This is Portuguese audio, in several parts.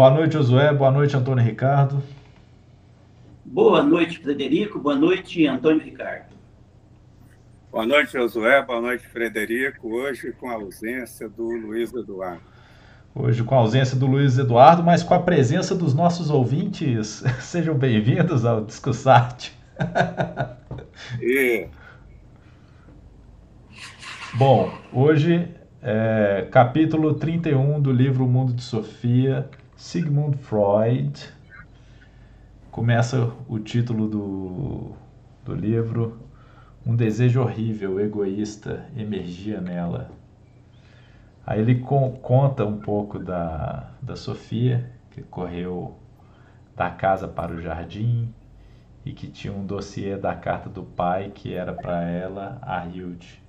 Boa noite, Josué. Boa noite, Antônio Ricardo. Boa noite, Frederico. Boa noite, Antônio Ricardo. Boa noite, Josué. Boa noite, Frederico. Hoje com a ausência do Luiz Eduardo. Hoje com a ausência do Luiz Eduardo, mas com a presença dos nossos ouvintes. Sejam bem-vindos ao Discussarte. E... Bom, hoje é capítulo 31 do livro O Mundo de Sofia, Sigmund Freud. Começa o título do, do livro Um desejo horrível, egoísta, emergia nela. Aí ele con conta um pouco da, da Sofia, que correu da casa para o jardim e que tinha um dossiê da carta do pai que era para ela, a Hilde.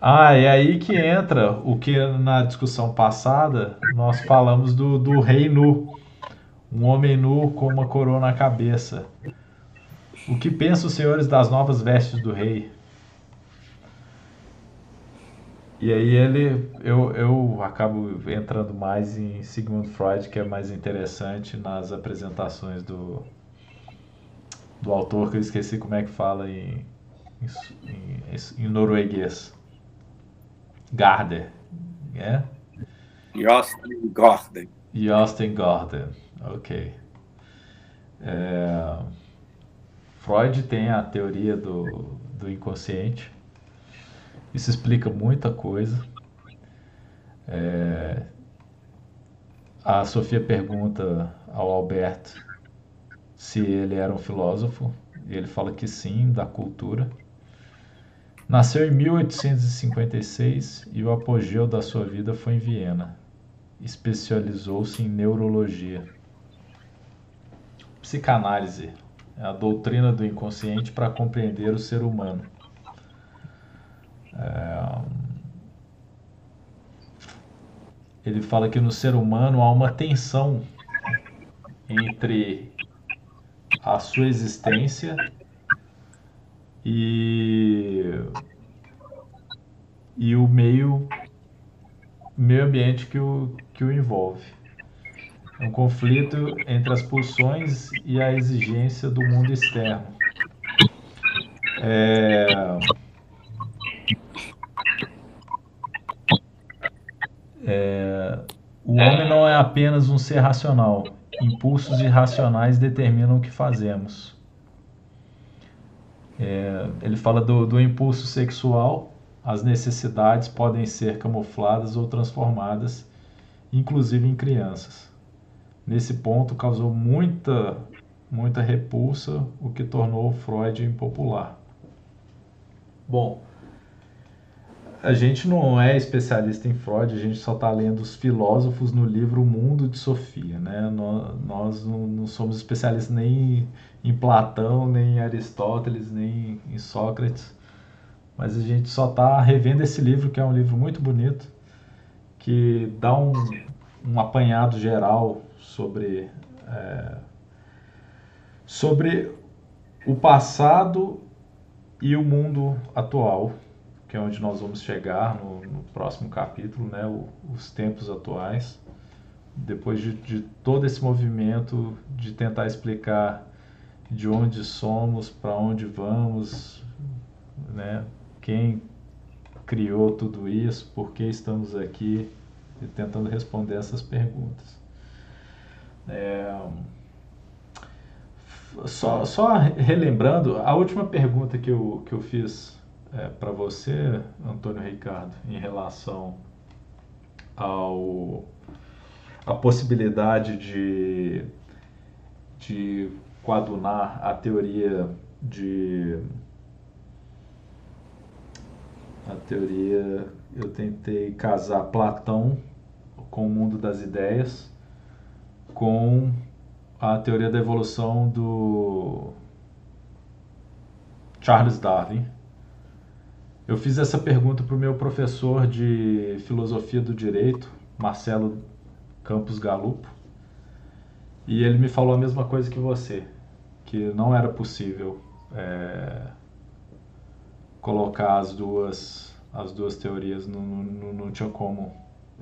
Ah, é aí que entra o que na discussão passada nós falamos do, do rei nu. Um homem nu com uma coroa na cabeça. O que pensam os senhores das novas vestes do rei? E aí ele, eu, eu acabo entrando mais em Sigmund Freud, que é mais interessante nas apresentações do, do autor, que eu esqueci como é que fala em, em, em norueguês. Garder, é? Josten Gordon. Josten Gordon, ok. É, Freud tem a teoria do, do inconsciente. Isso explica muita coisa. É, a Sofia pergunta ao Alberto se ele era um filósofo. E ele fala que sim, da cultura. Nasceu em 1856 e o apogeu da sua vida foi em Viena. Especializou-se em neurologia. Psicanálise é a doutrina do inconsciente para compreender o ser humano. É... Ele fala que no ser humano há uma tensão entre a sua existência e, e o meio, meio ambiente que o, que o envolve. É um conflito entre as pulsões e a exigência do mundo externo. É... É... O homem não é apenas um ser racional. Impulsos irracionais determinam o que fazemos. É, ele fala do, do impulso sexual, as necessidades podem ser camufladas ou transformadas, inclusive em crianças. Nesse ponto, causou muita, muita repulsa, o que tornou Freud impopular. Bom, a gente não é especialista em Freud, a gente só está lendo os filósofos no livro O Mundo de Sofia. Né? Nós, não, não somos especialistas nem em Platão, nem em Aristóteles, nem em Sócrates, mas a gente só está revendo esse livro, que é um livro muito bonito, que dá um, um apanhado geral sobre, é, sobre o passado e o mundo atual que é onde nós vamos chegar no, no próximo capítulo, né, o, os tempos atuais, depois de, de, todo esse movimento de tentar explicar de onde somos, para onde vamos, né, quem criou tudo isso, por que estamos aqui, e tentando responder essas perguntas. É, só, só relembrando, a última pergunta que eu, que eu fiz é, para você, Antônio Ricardo, em relação ao a possibilidade de, de coadunar a teoria de a teoria eu tentei casar Platão com o mundo das ideias com a teoria da evolução do Charles Darwin. Eu fiz essa pergunta para o meu professor de filosofia do direito, Marcelo Campos Galupo, e ele me falou a mesma coisa que você, que não era possível é, colocar as duas as duas teorias, não, não, não tinha como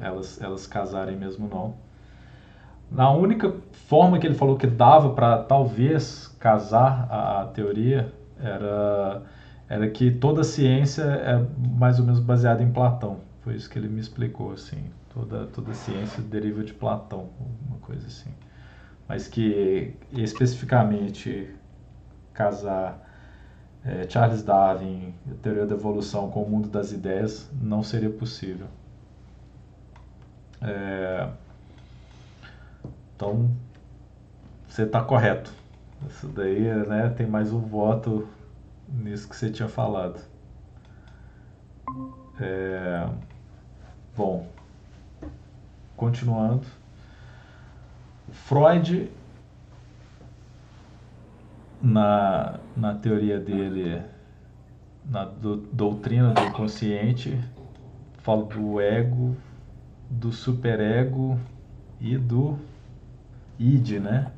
elas, elas casarem mesmo não. Na única forma que ele falou que dava para talvez casar a, a, teoria era, era que toda ciência é mais ou menos baseada em Platão. Foi isso que ele me explicou, assim. Toda, toda ciência deriva de Platão, uma coisa assim. Mas que especificamente casar é, Charles Darwin, a teoria da evolução com o mundo das ideias não seria possível. É, então, você está correto. Isso daí né, tem mais um voto nisso que você tinha falado. É, bom, continuando. Freud, na, na teoria dele, na do, doutrina do inconsciente, fala do ego, do superego e do id, né?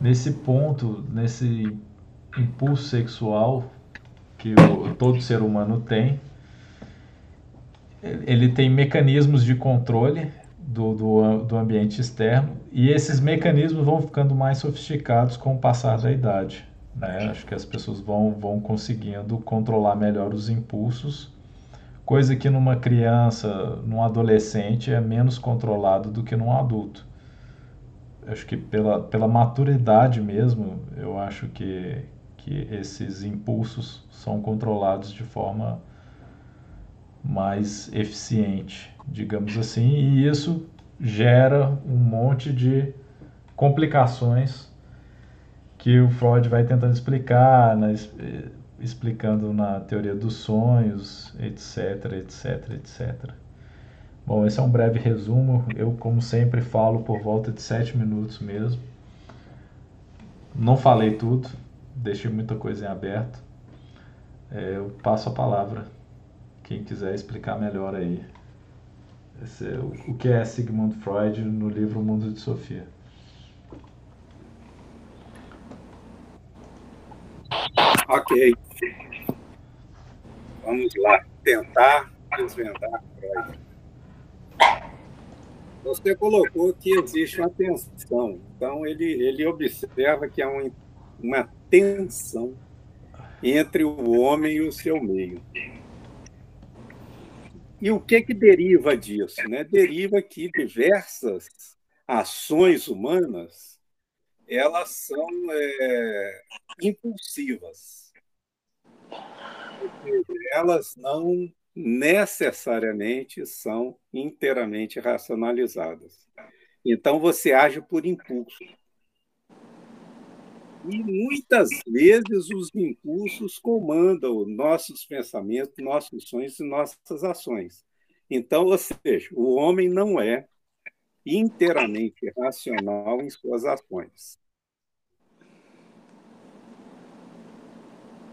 Nesse ponto, nesse impulso sexual que o, todo ser humano tem, ele tem mecanismos de controle do, do, do ambiente externo e esses mecanismos vão ficando mais sofisticados com o passar da idade. Né? Acho que as pessoas vão, vão conseguindo controlar melhor os impulsos, coisa que numa criança, num adolescente é menos controlado do que num adulto acho que pela, pela maturidade mesmo, eu acho que, que esses impulsos são controlados de forma mais eficiente, digamos assim, e isso gera um monte de complicações que o Freud vai tentando explicar, né, explicando na teoria dos sonhos, etc, etc, etc. Bom, esse é um breve resumo. Eu, como sempre, falo por volta de sete minutos mesmo. Não falei tudo, deixei muita coisa em aberto. É, eu passo a palavra. Quem quiser explicar melhor aí esse, o, o que é Sigmund Freud no livro O Mundo de Sofia. Ok. Vamos lá tentar desvendar Freud. Você colocou que existe uma tensão. Então, ele, ele observa que há um, uma tensão entre o homem e o seu meio. E o que, que deriva disso? Né? Deriva que diversas ações humanas elas são é, impulsivas. Elas não necessariamente são inteiramente racionalizadas. Então você age por impulso. E muitas vezes os impulsos comandam nossos pensamentos, nossos sonhos e nossas ações. Então, ou seja, o homem não é inteiramente racional em suas ações.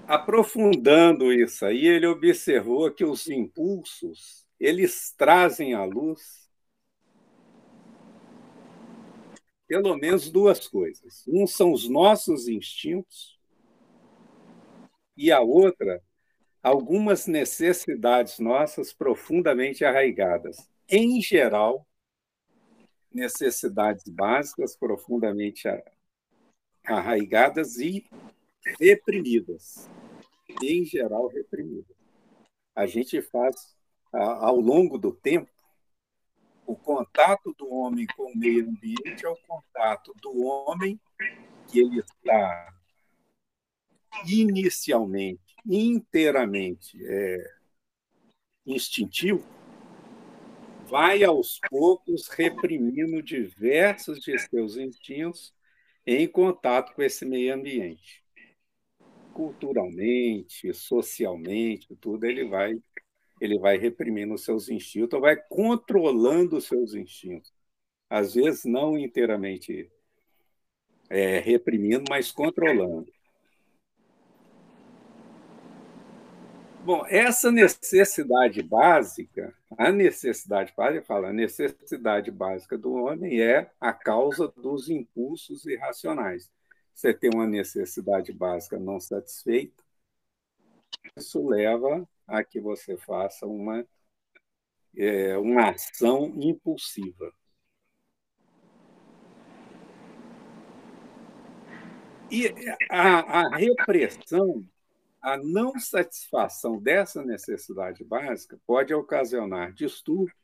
Aprofundando isso aí, ele observou que os impulsos eles trazem à luz pelo menos duas coisas. Um são os nossos instintos e a outra algumas necessidades nossas profundamente arraigadas. Em geral, necessidades básicas profundamente arraigadas e reprimidas em geral, reprimida. A gente faz, ao longo do tempo, o contato do homem com o meio ambiente é o contato do homem que ele está inicialmente, inteiramente é, instintivo, vai aos poucos reprimindo diversos de seus instintos em contato com esse meio ambiente. Culturalmente, socialmente, tudo, ele vai ele vai reprimindo os seus instintos, vai controlando os seus instintos. Às vezes não inteiramente é, reprimindo, mas controlando. Bom, essa necessidade básica, a necessidade básica, fala, a necessidade básica do homem é a causa dos impulsos irracionais você tem uma necessidade básica não satisfeita, isso leva a que você faça uma, é, uma ação impulsiva. E a, a repressão, a não satisfação dessa necessidade básica pode ocasionar distúrbio,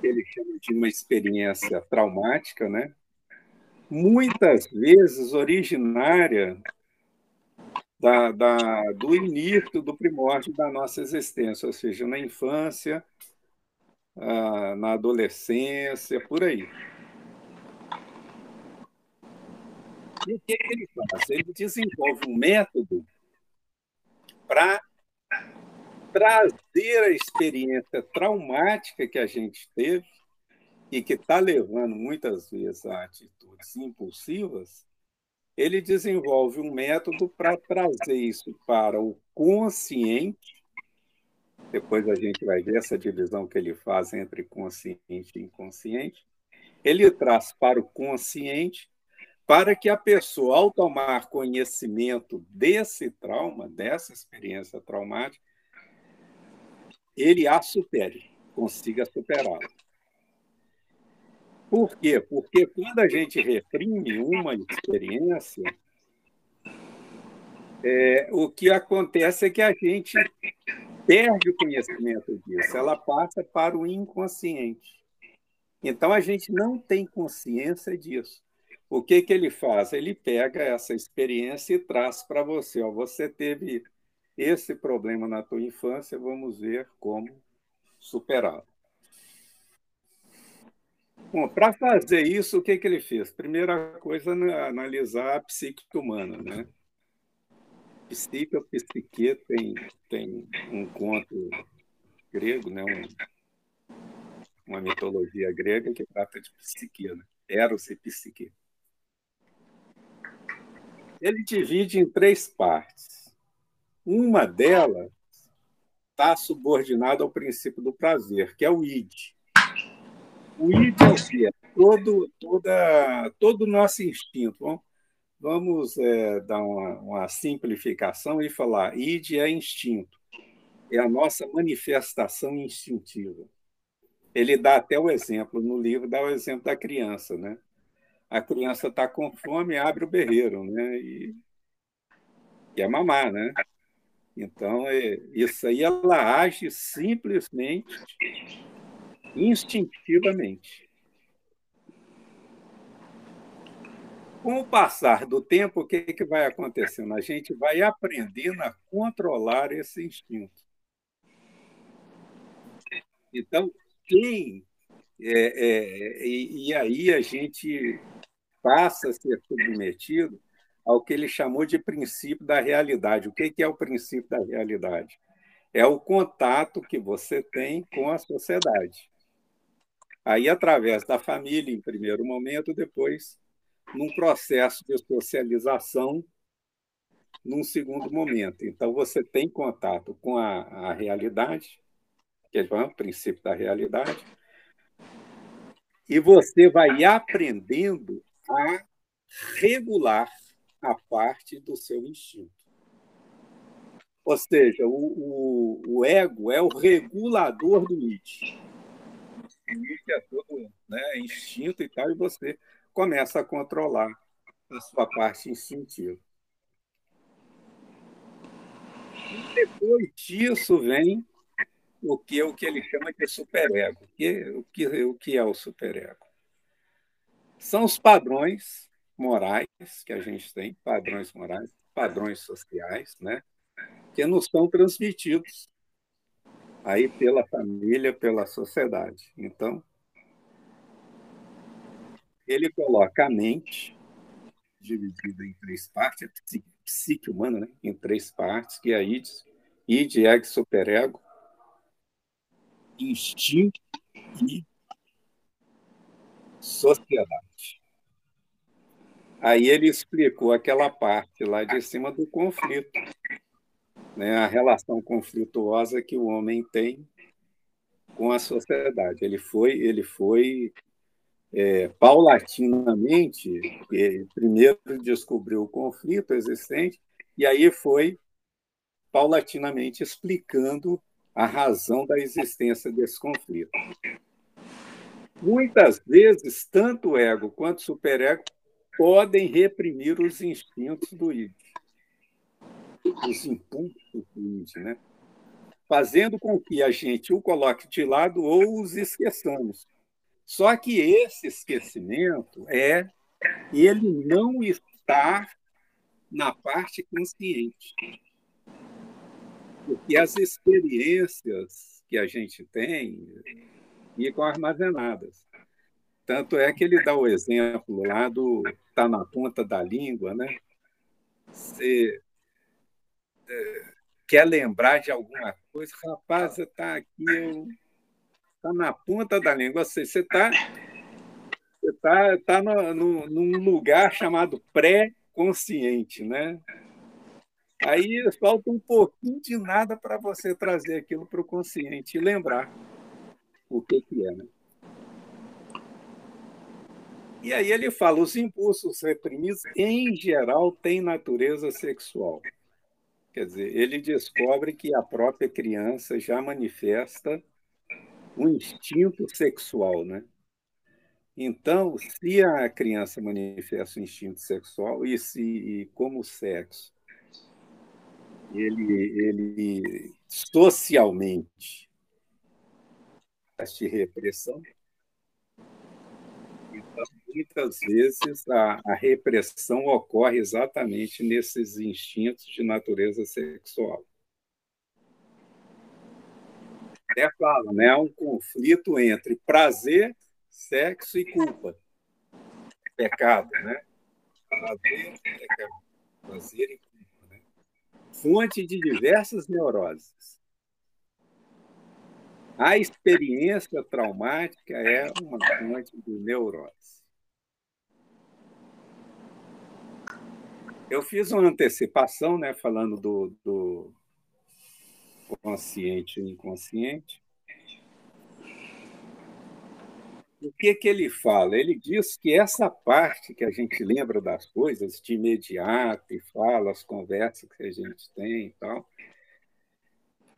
que ele chama de uma experiência traumática, né? muitas vezes originária da, da, do início, do primórdio da nossa existência, ou seja, na infância, ah, na adolescência, por aí. E o que, que ele faz? Ele desenvolve um método para trazer a experiência traumática que a gente teve e que está levando muitas vezes a atitudes impulsivas, ele desenvolve um método para trazer isso para o consciente. Depois a gente vai ver essa divisão que ele faz entre consciente e inconsciente. Ele traz para o consciente para que a pessoa, ao tomar conhecimento desse trauma, dessa experiência traumática, ele a supere, consiga superá-la. Por quê? Porque quando a gente reprime uma experiência, é, o que acontece é que a gente perde o conhecimento disso, ela passa para o inconsciente. Então a gente não tem consciência disso. O que, que ele faz? Ele pega essa experiência e traz para você. Ó, você teve esse problema na tua infância, vamos ver como superá-lo. Bom, para fazer isso, o que, que ele fez? Primeira coisa, analisar a psique humana. Né? Psique psique tem, tem um conto grego, né? Um, uma mitologia grega que trata de psique, né? Eros e psique. Ele divide em três partes. Uma delas está subordinada ao princípio do prazer, que é o id. O id é? Todo, toda, todo o nosso instinto. Vamos, vamos é, dar uma, uma simplificação e falar: id é instinto, é a nossa manifestação instintiva. Ele dá até o exemplo, no livro, dá o exemplo da criança. Né? A criança está com fome, abre o berreiro né? e, e é mamar. Né? Então, é, isso aí ela age simplesmente instintivamente. Com o passar do tempo, o que, que vai acontecendo? A gente vai aprendendo a controlar esse instinto. Então, quem. É, é, e, e aí a gente passa a ser submetido ao que ele chamou de princípio da realidade. O que é o princípio da realidade? É o contato que você tem com a sociedade. Aí, através da família, em primeiro momento, depois, num processo de socialização, num segundo momento. Então, você tem contato com a, a realidade, que é o princípio da realidade, e você vai aprendendo a regular a parte do seu instinto. Ou seja, o, o, o ego é o regulador do id é todo né, instinto e tal, e você começa a controlar a sua parte instintiva. E depois disso vem o que, o que ele chama de superego. O que, o que, o que é o superego? São os padrões morais que a gente tem, padrões morais, padrões sociais, né, que nos são transmitidos aí pela família, pela sociedade. Então, ele coloca a mente dividida em três partes, a psique humana, né? em três partes, que é a id, id, ego, superego, instinto e sociedade. Aí ele explicou aquela parte lá de cima do conflito, né, a relação conflituosa que o homem tem com a sociedade. Ele foi, ele foi é, paulatinamente, é, primeiro descobriu o conflito existente e aí foi paulatinamente explicando a razão da existência desse conflito. Muitas vezes, tanto o ego quanto o superego podem reprimir os instintos do id, os impulsos do né? fazendo com que a gente o coloque de lado ou os esqueçamos. Só que esse esquecimento é ele não está na parte consciente. Porque as experiências que a gente tem ficam armazenadas. Tanto é que ele dá o exemplo lá do tá na ponta da língua, né? Quer lembrar de alguma coisa, rapaz, você está aqui, está na ponta da língua, você está você está tá no, no, num lugar chamado pré-consciente, né? Aí falta um pouquinho de nada para você trazer aquilo para o consciente e lembrar o que, que é. Né? E aí ele fala: os impulsos reprimidos, em geral, têm natureza sexual. Quer dizer, ele descobre que a própria criança já manifesta um instinto sexual, né? Então, se a criança manifesta um instinto sexual e se e como o sexo ele ele socialmente de repressão, muitas vezes a, a repressão ocorre exatamente nesses instintos de natureza sexual. Até fala, né? Um conflito entre prazer sexo e culpa. Pecado, né? Prazer, pecado. Prazer e culpa. Né? Fonte de diversas neuroses. A experiência traumática é uma fonte de neurose. Eu fiz uma antecipação, né, falando do, do consciente e inconsciente. o que, que ele fala? Ele diz que essa parte que a gente lembra das coisas de imediato e fala as conversas que a gente tem e tal,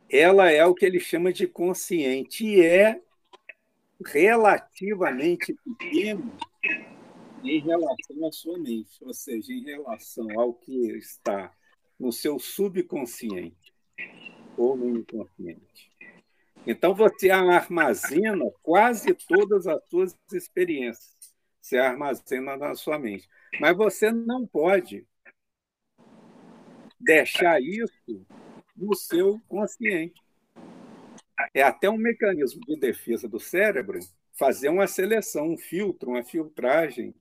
ela é o que ele chama de consciente e é relativamente pequeno em relação à sua mente, ou seja, em relação ao que está no seu subconsciente ou no inconsciente. Então, você armazena quase todas as suas experiências. Você armazena na sua mente. Mas você não pode deixar isso no seu consciente. É até um mecanismo de defesa do cérebro fazer uma seleção, um filtro, uma filtragem,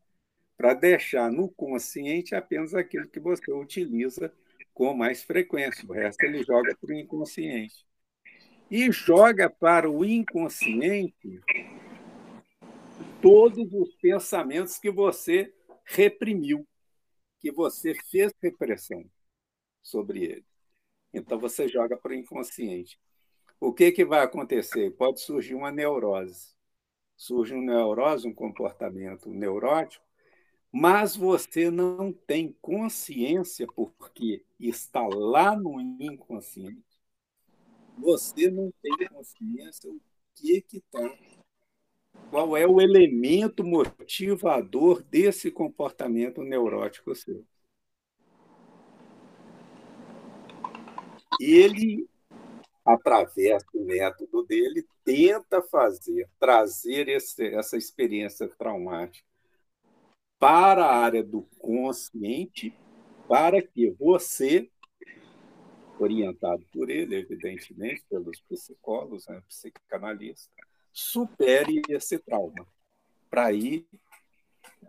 para deixar no consciente apenas aquilo que você utiliza com mais frequência. O resto ele joga para o inconsciente e joga para o inconsciente todos os pensamentos que você reprimiu, que você fez repressão sobre ele. Então você joga para o inconsciente. O que, que vai acontecer? Pode surgir uma neurose. Surge uma neurose, um comportamento neurótico, mas você não tem consciência porque está lá no inconsciente. Você não tem consciência o que que está, qual é o elemento motivador desse comportamento neurótico seu. Ele, através do método dele, tenta fazer, trazer esse, essa experiência traumática para a área do consciente, para que você orientado por ele, evidentemente, pelos psicólogos, né, psicanalistas, supere esse trauma para ir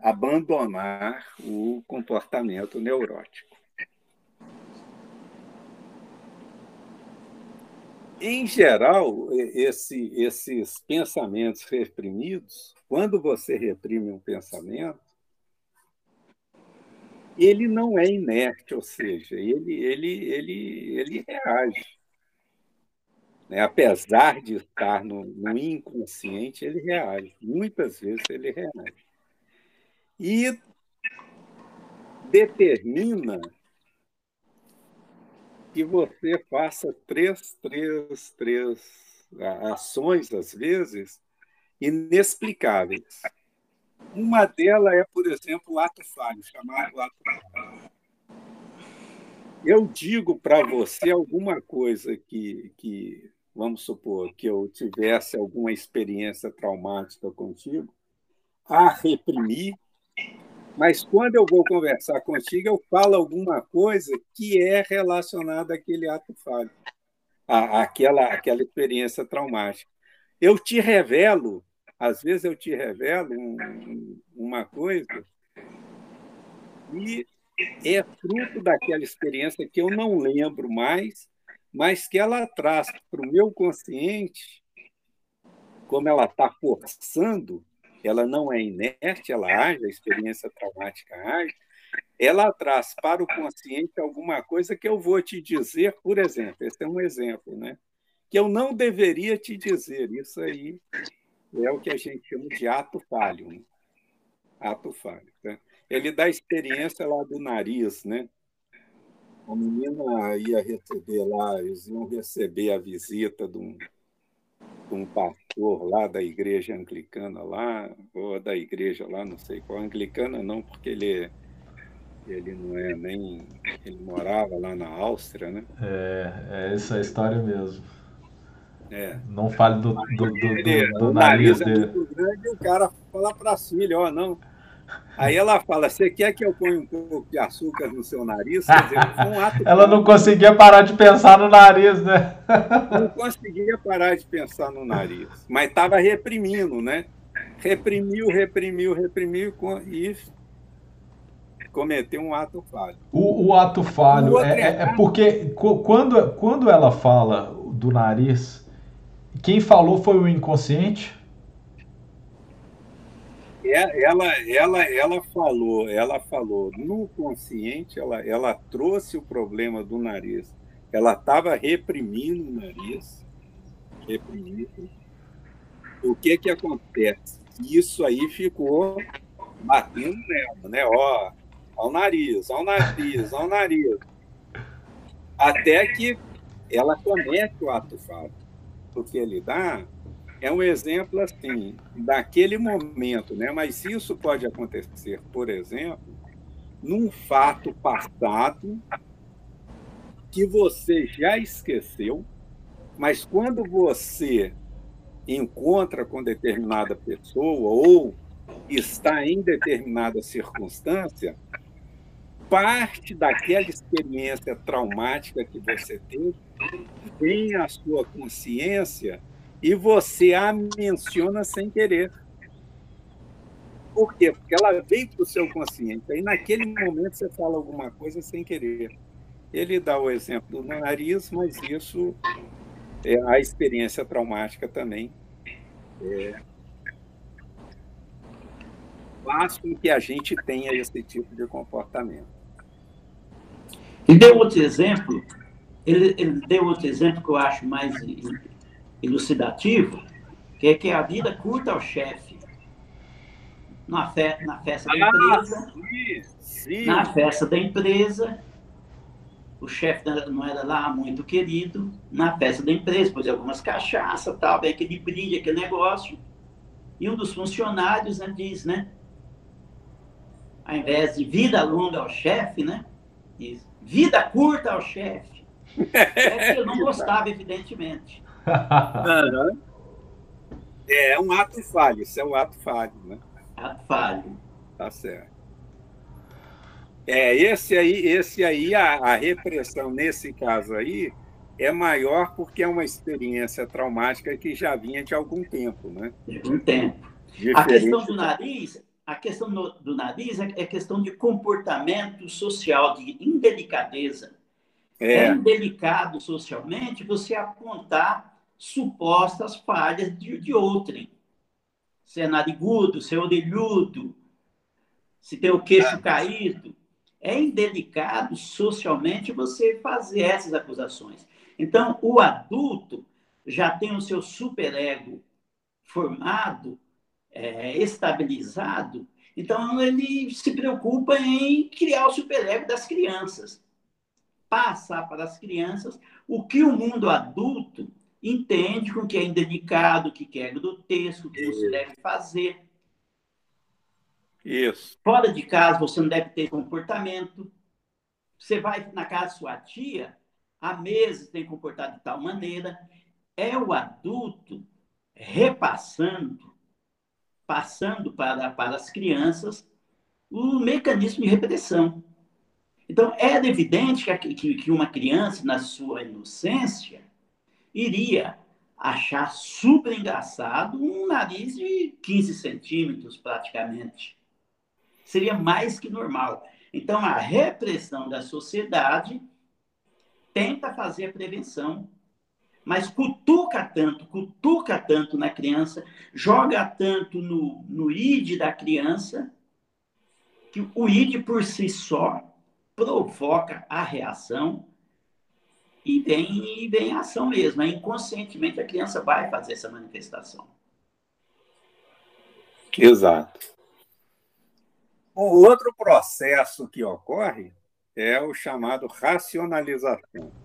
abandonar o comportamento neurótico. Em geral, esse, esses pensamentos reprimidos, quando você reprime um pensamento, ele não é inerte, ou seja, ele, ele, ele, ele reage. Né? Apesar de estar no, no inconsciente, ele reage. Muitas vezes ele reage. E determina que você faça três, três, três ações, às vezes, inexplicáveis. Uma delas é, por exemplo, o ato falho, chamado ato falho. Eu digo para você alguma coisa que, que, vamos supor, que eu tivesse alguma experiência traumática contigo, a reprimir, mas quando eu vou conversar contigo, eu falo alguma coisa que é relacionada àquele ato falho, à, àquela, àquela experiência traumática. Eu te revelo às vezes eu te revelo um, uma coisa e é fruto daquela experiência que eu não lembro mais, mas que ela traz para o meu consciente, como ela está forçando, ela não é inerte, ela age, a experiência traumática age, ela traz para o consciente alguma coisa que eu vou te dizer, por exemplo, esse é um exemplo, né? que eu não deveria te dizer. Isso aí é o que a gente chama de ato falho. Né? Ato falho. Tá? Ele dá experiência lá do nariz, né? A menina ia receber lá, eles iam receber a visita de um, de um pastor lá da igreja anglicana lá, ou da igreja lá, não sei qual, anglicana não, porque ele ele não é nem. Ele morava lá na Áustria, né? É, é essa história mesmo. É. Não fale do, do, do, do, do nariz, nariz dele. É muito grande, o cara fala para si, filha, ó, não. Aí ela fala: Você quer que eu ponha um pouco de açúcar no seu nariz? Dizer, um ela não conseguia parar de pensar no nariz, né? Não conseguia parar de pensar no nariz, mas estava reprimindo, né? Reprimiu, reprimiu, reprimiu e cometeu um ato falho. O, o ato falho é, é, é, porque quando, quando ela fala do nariz, quem falou foi o inconsciente? É, ela, ela, ela falou, ela falou no consciente, ela, ela trouxe o problema do nariz. Ela estava reprimindo o nariz, reprimindo. O que que acontece? Isso aí ficou batendo nela, né? Ó, ao nariz, ao nariz, ao nariz. Até que ela comete o ato falho que ele dá é um exemplo assim daquele momento, né? Mas isso pode acontecer, por exemplo, num fato passado que você já esqueceu, mas quando você encontra com determinada pessoa ou está em determinada circunstância, parte daquela experiência traumática que você teve vem à sua consciência e você a menciona sem querer. Por quê? Porque ela veio para o seu consciente. Aí, naquele momento, você fala alguma coisa sem querer. Ele dá o exemplo do nariz, mas isso é a experiência traumática também. É, faz com que a gente tenha esse tipo de comportamento. E deu outro exemplo ele, ele deu outro exemplo que eu acho mais elucidativo, que é que a vida curta ao chefe. Na, fe, na festa da ah, empresa, sim, sim. na festa da empresa, o chefe não era lá muito querido, na festa da empresa, pois algumas cachaças, tal, bem aquele brilho, aquele negócio. E um dos funcionários né, diz, né? Ao invés de vida longa ao chefe, né? Diz, vida curta ao chefe. É que eu não gostava, evidentemente. É, é um ato falho, isso é um ato falho, né? Ato falho. Tá certo. É, esse aí, esse aí a, a repressão nesse caso aí é maior porque é uma experiência traumática que já vinha de algum tempo, né? De algum tempo. Diferente. A questão do nariz, a questão do, do nariz é, é questão de comportamento social, de indelicadeza. É. é delicado socialmente você apontar supostas falhas de, de outrem. Se é narigudo, se é orelhudo, se tem o queixo é. caído. É indelicado socialmente você fazer essas acusações. Então, o adulto já tem o seu superego formado, é, estabilizado, então ele se preocupa em criar o superego das crianças passar para as crianças o que o mundo adulto entende com que é indelicado, o que quer do texto, o que não se deve fazer. Isso. Fora de casa, você não deve ter comportamento. Você vai na casa da sua tia, há meses tem comportado de tal maneira. É o adulto repassando, passando para, para as crianças o mecanismo de repressão. Então, era evidente que, que, que uma criança, na sua inocência, iria achar super engraçado um nariz de 15 centímetros, praticamente. Seria mais que normal. Então, a repressão da sociedade tenta fazer a prevenção, mas cutuca tanto, cutuca tanto na criança, joga tanto no, no id da criança, que o id por si só provoca a reação e vem, e vem a ação mesmo. Aí, inconscientemente a criança vai fazer essa manifestação. Exato. O outro processo que ocorre é o chamado racionalização.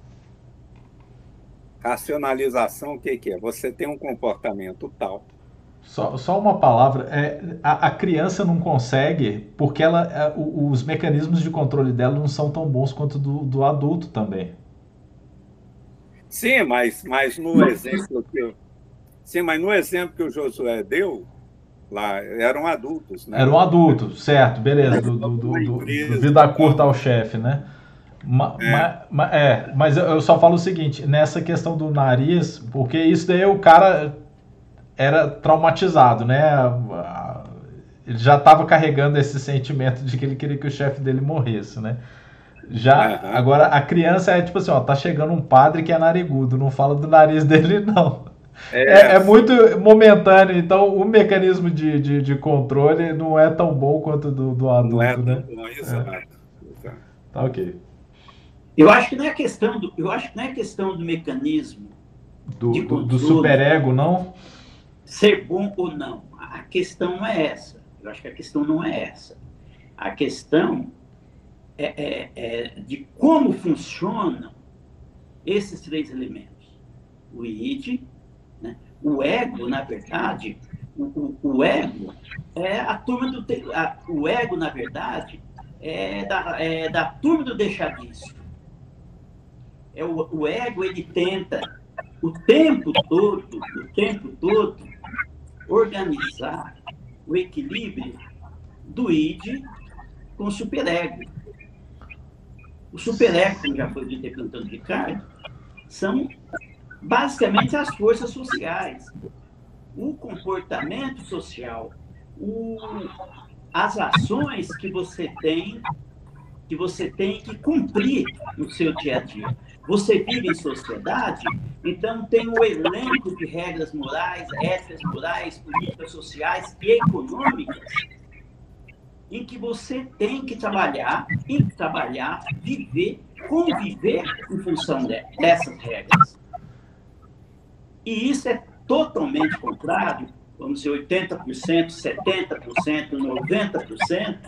Racionalização, o que, que é? Você tem um comportamento tal. Só, só uma palavra, é, a, a criança não consegue, porque ela, é, os mecanismos de controle dela não são tão bons quanto do, do adulto também. Sim, mas, mas no exemplo que eu, sim, mas no exemplo que o Josué deu, lá eram adultos, né? Eram adultos, certo, beleza, do, do, do, do vida curta ao chefe, né? Ma, é. Ma, ma, é, mas eu só falo o seguinte, nessa questão do nariz, porque isso daí o cara era traumatizado, né? Ele já estava carregando esse sentimento de que ele queria que o chefe dele morresse, né? Já, uhum. agora a criança é tipo assim, ó, tá chegando um padre que é narigudo, não fala do nariz dele, não. É, é, é muito momentâneo, então o mecanismo de, de, de, controle não é tão bom quanto do, do adulto, não é né? Bom, exato. É. Tá ok. Eu acho que não é questão do, eu acho que não é questão do mecanismo do, do, do superego, não? Ser bom ou não. A questão não é essa. Eu acho que a questão não é essa. A questão é, é, é, de como funcionam esses três elementos. O id, né? o ego, na verdade, o, o, o, ego é a turma do. A, o ego, na verdade, é da, é da turma do deixar disso. É o, o ego, ele tenta o tempo todo, o tempo todo, organizar o equilíbrio do id com o superego. O superego, como já foi dito aqui pelo Ricardo, são basicamente as forças sociais. O comportamento social, o, as ações que você tem, que você tem que cumprir no seu dia a dia. Você vive em sociedade, então tem um elenco de regras morais, éticas morais, políticas sociais e econômicas em que você tem que trabalhar, e trabalhar, viver, conviver em função de, dessas regras. E isso é totalmente contrário, vamos dizer, 80%, 70%, 90%,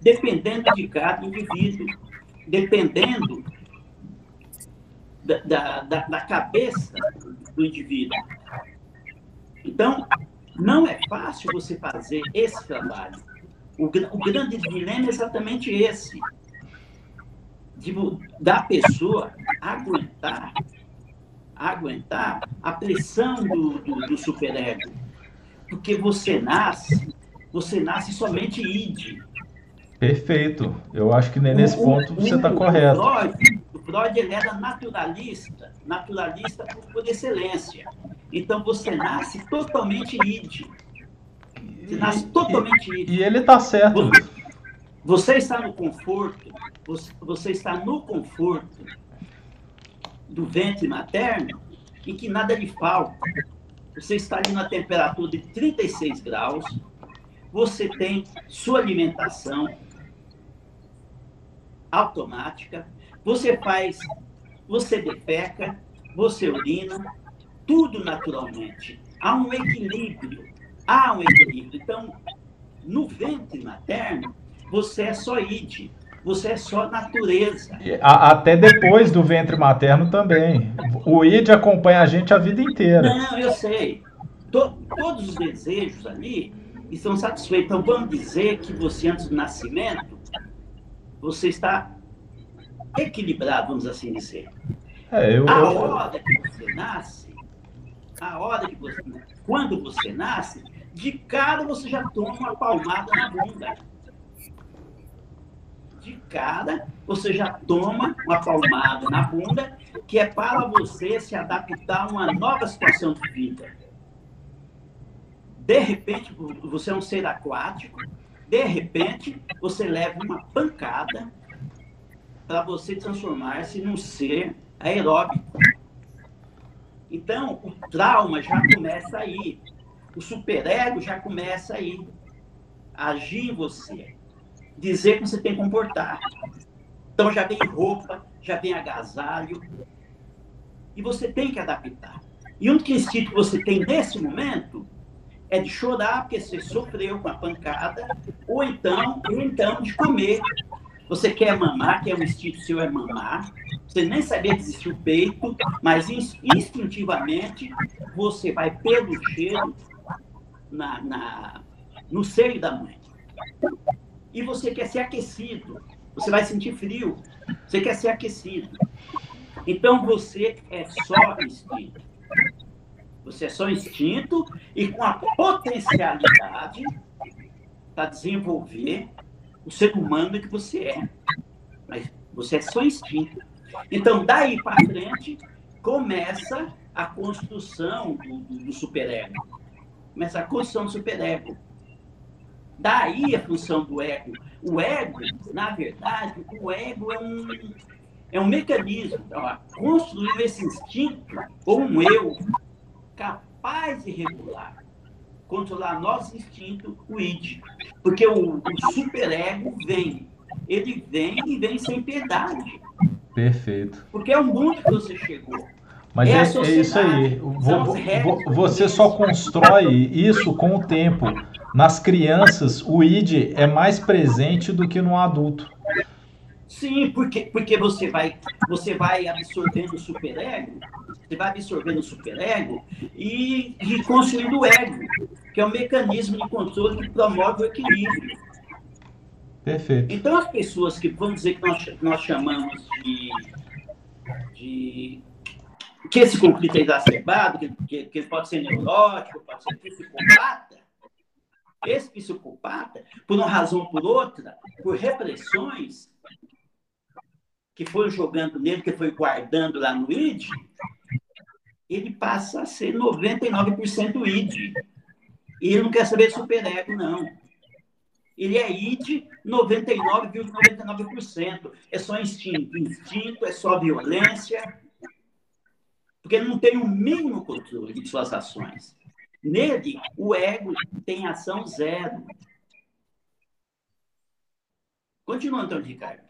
dependendo de cada indivíduo, dependendo da, da, da cabeça do indivíduo. Então, não é fácil você fazer esse trabalho. O, o grande dilema é exatamente esse. De, da pessoa aguentar aguentar a pressão do, do, do superego. Porque você nasce, você nasce somente id. Perfeito. Eu acho que nesse o, ponto você está correto. Freud, o Freud ele era naturalista, naturalista por, por excelência. Então você nasce totalmente id. Você nasce totalmente e, e ele está certo. Você, você, está no conforto, você, você está no conforto do ventre materno em que nada lhe falta. Você está ali na temperatura de 36 graus, você tem sua alimentação automática, você faz, você defeca, você urina, tudo naturalmente. Há um equilíbrio há um equilíbrio. Então, no ventre materno, você é só id, você é só natureza. Até depois do ventre materno também. O id acompanha a gente a vida inteira. Não, eu sei. To, todos os desejos ali, estão satisfeitos. Então, vamos dizer que você, antes do nascimento, você está equilibrado, vamos assim dizer. É, eu, a hora que você nasce, a hora que você, quando você nasce, de cara você já toma uma palmada na bunda. De cara você já toma uma palmada na bunda, que é para você se adaptar a uma nova situação de vida. De repente, você é um ser aquático, de repente, você leva uma pancada para você transformar-se num ser aeróbico. Então, o trauma já começa aí. O superego já começa aí. Agir você. Dizer que você tem que comportar. Então, já vem roupa, já vem agasalho. E você tem que adaptar. E um instinto que você tem nesse momento é de chorar porque você sofreu com a pancada, ou então, ou então de comer. Você quer mamar, que é um instinto seu é mamar. Você nem sabia que existia o peito, mas instintivamente você vai pelo cheiro na, na, no seio da mãe. E você quer ser aquecido. Você vai sentir frio. Você quer ser aquecido. Então você é só instinto. Você é só instinto e com a potencialidade para desenvolver o ser humano que você é. Mas você é só instinto. Então, daí para frente, começa a construção do, do, do superego. Começa a construção do superego. Daí a função do ego. O ego, na verdade, o ego é um, é um mecanismo. Ó, construiu esse instinto, ou um eu, capaz de regular, controlar nosso instinto, o id. Porque o, o superego vem. Ele vem e vem sem piedade. Perfeito. Porque é o mundo que você chegou. Mas é, é, é isso aí. você só constrói isso com o tempo. Nas crianças, o id é mais presente do que no adulto. Sim, porque, porque você, vai, você vai absorvendo o superego, você vai absorvendo o superego e, e construindo o ego, que é um mecanismo de controle que promove o equilíbrio. Perfeito. Então, as pessoas que, vamos dizer que nós, nós chamamos de, de que esse conflito é exacerbado, que, que, que pode ser neurótico, pode ser psicopata, esse psicopata, por uma razão ou por outra, por repressões, que foi jogando nele, que foi guardando lá no ID, ele passa a ser 99% ID. E ele não quer saber de superego, não. Ele é ID 99,99%. É só instinto. Instinto é só violência. Porque ele não tem o mínimo controle de suas ações. Nele, o ego tem ação zero. Continua, Antônio Ricardo.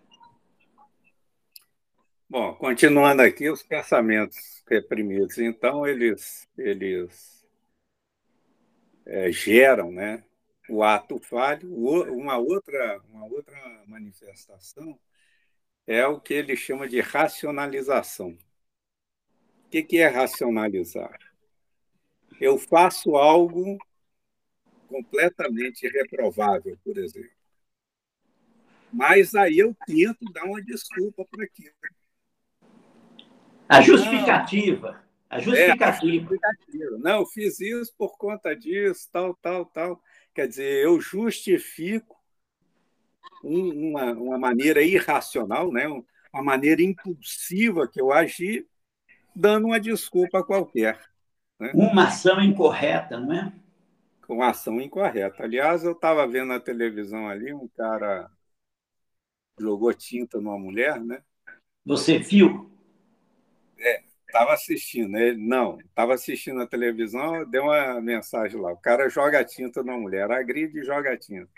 Bom, continuando aqui, os pensamentos reprimidos, então, eles, eles é, geram né, o ato falho. Uma outra, uma outra manifestação é o que ele chama de racionalização. O que, é racionalizar? Eu faço algo completamente reprovável, por exemplo. Mas aí eu tento dar uma desculpa para aquilo. A justificativa. A justificativa. É, justificativa. Não, eu fiz isso por conta disso, tal, tal, tal. Quer dizer, eu justifico uma, uma maneira irracional, né? uma maneira impulsiva que eu agi, dando uma desculpa qualquer. Né? Uma ação incorreta, não é? Uma ação incorreta. Aliás, eu estava vendo na televisão ali um cara jogou tinta numa mulher, né? Você viu? Estava assistindo. Ele, não, estava assistindo a televisão, deu uma mensagem lá. O cara joga tinta na mulher, agride e joga tinta.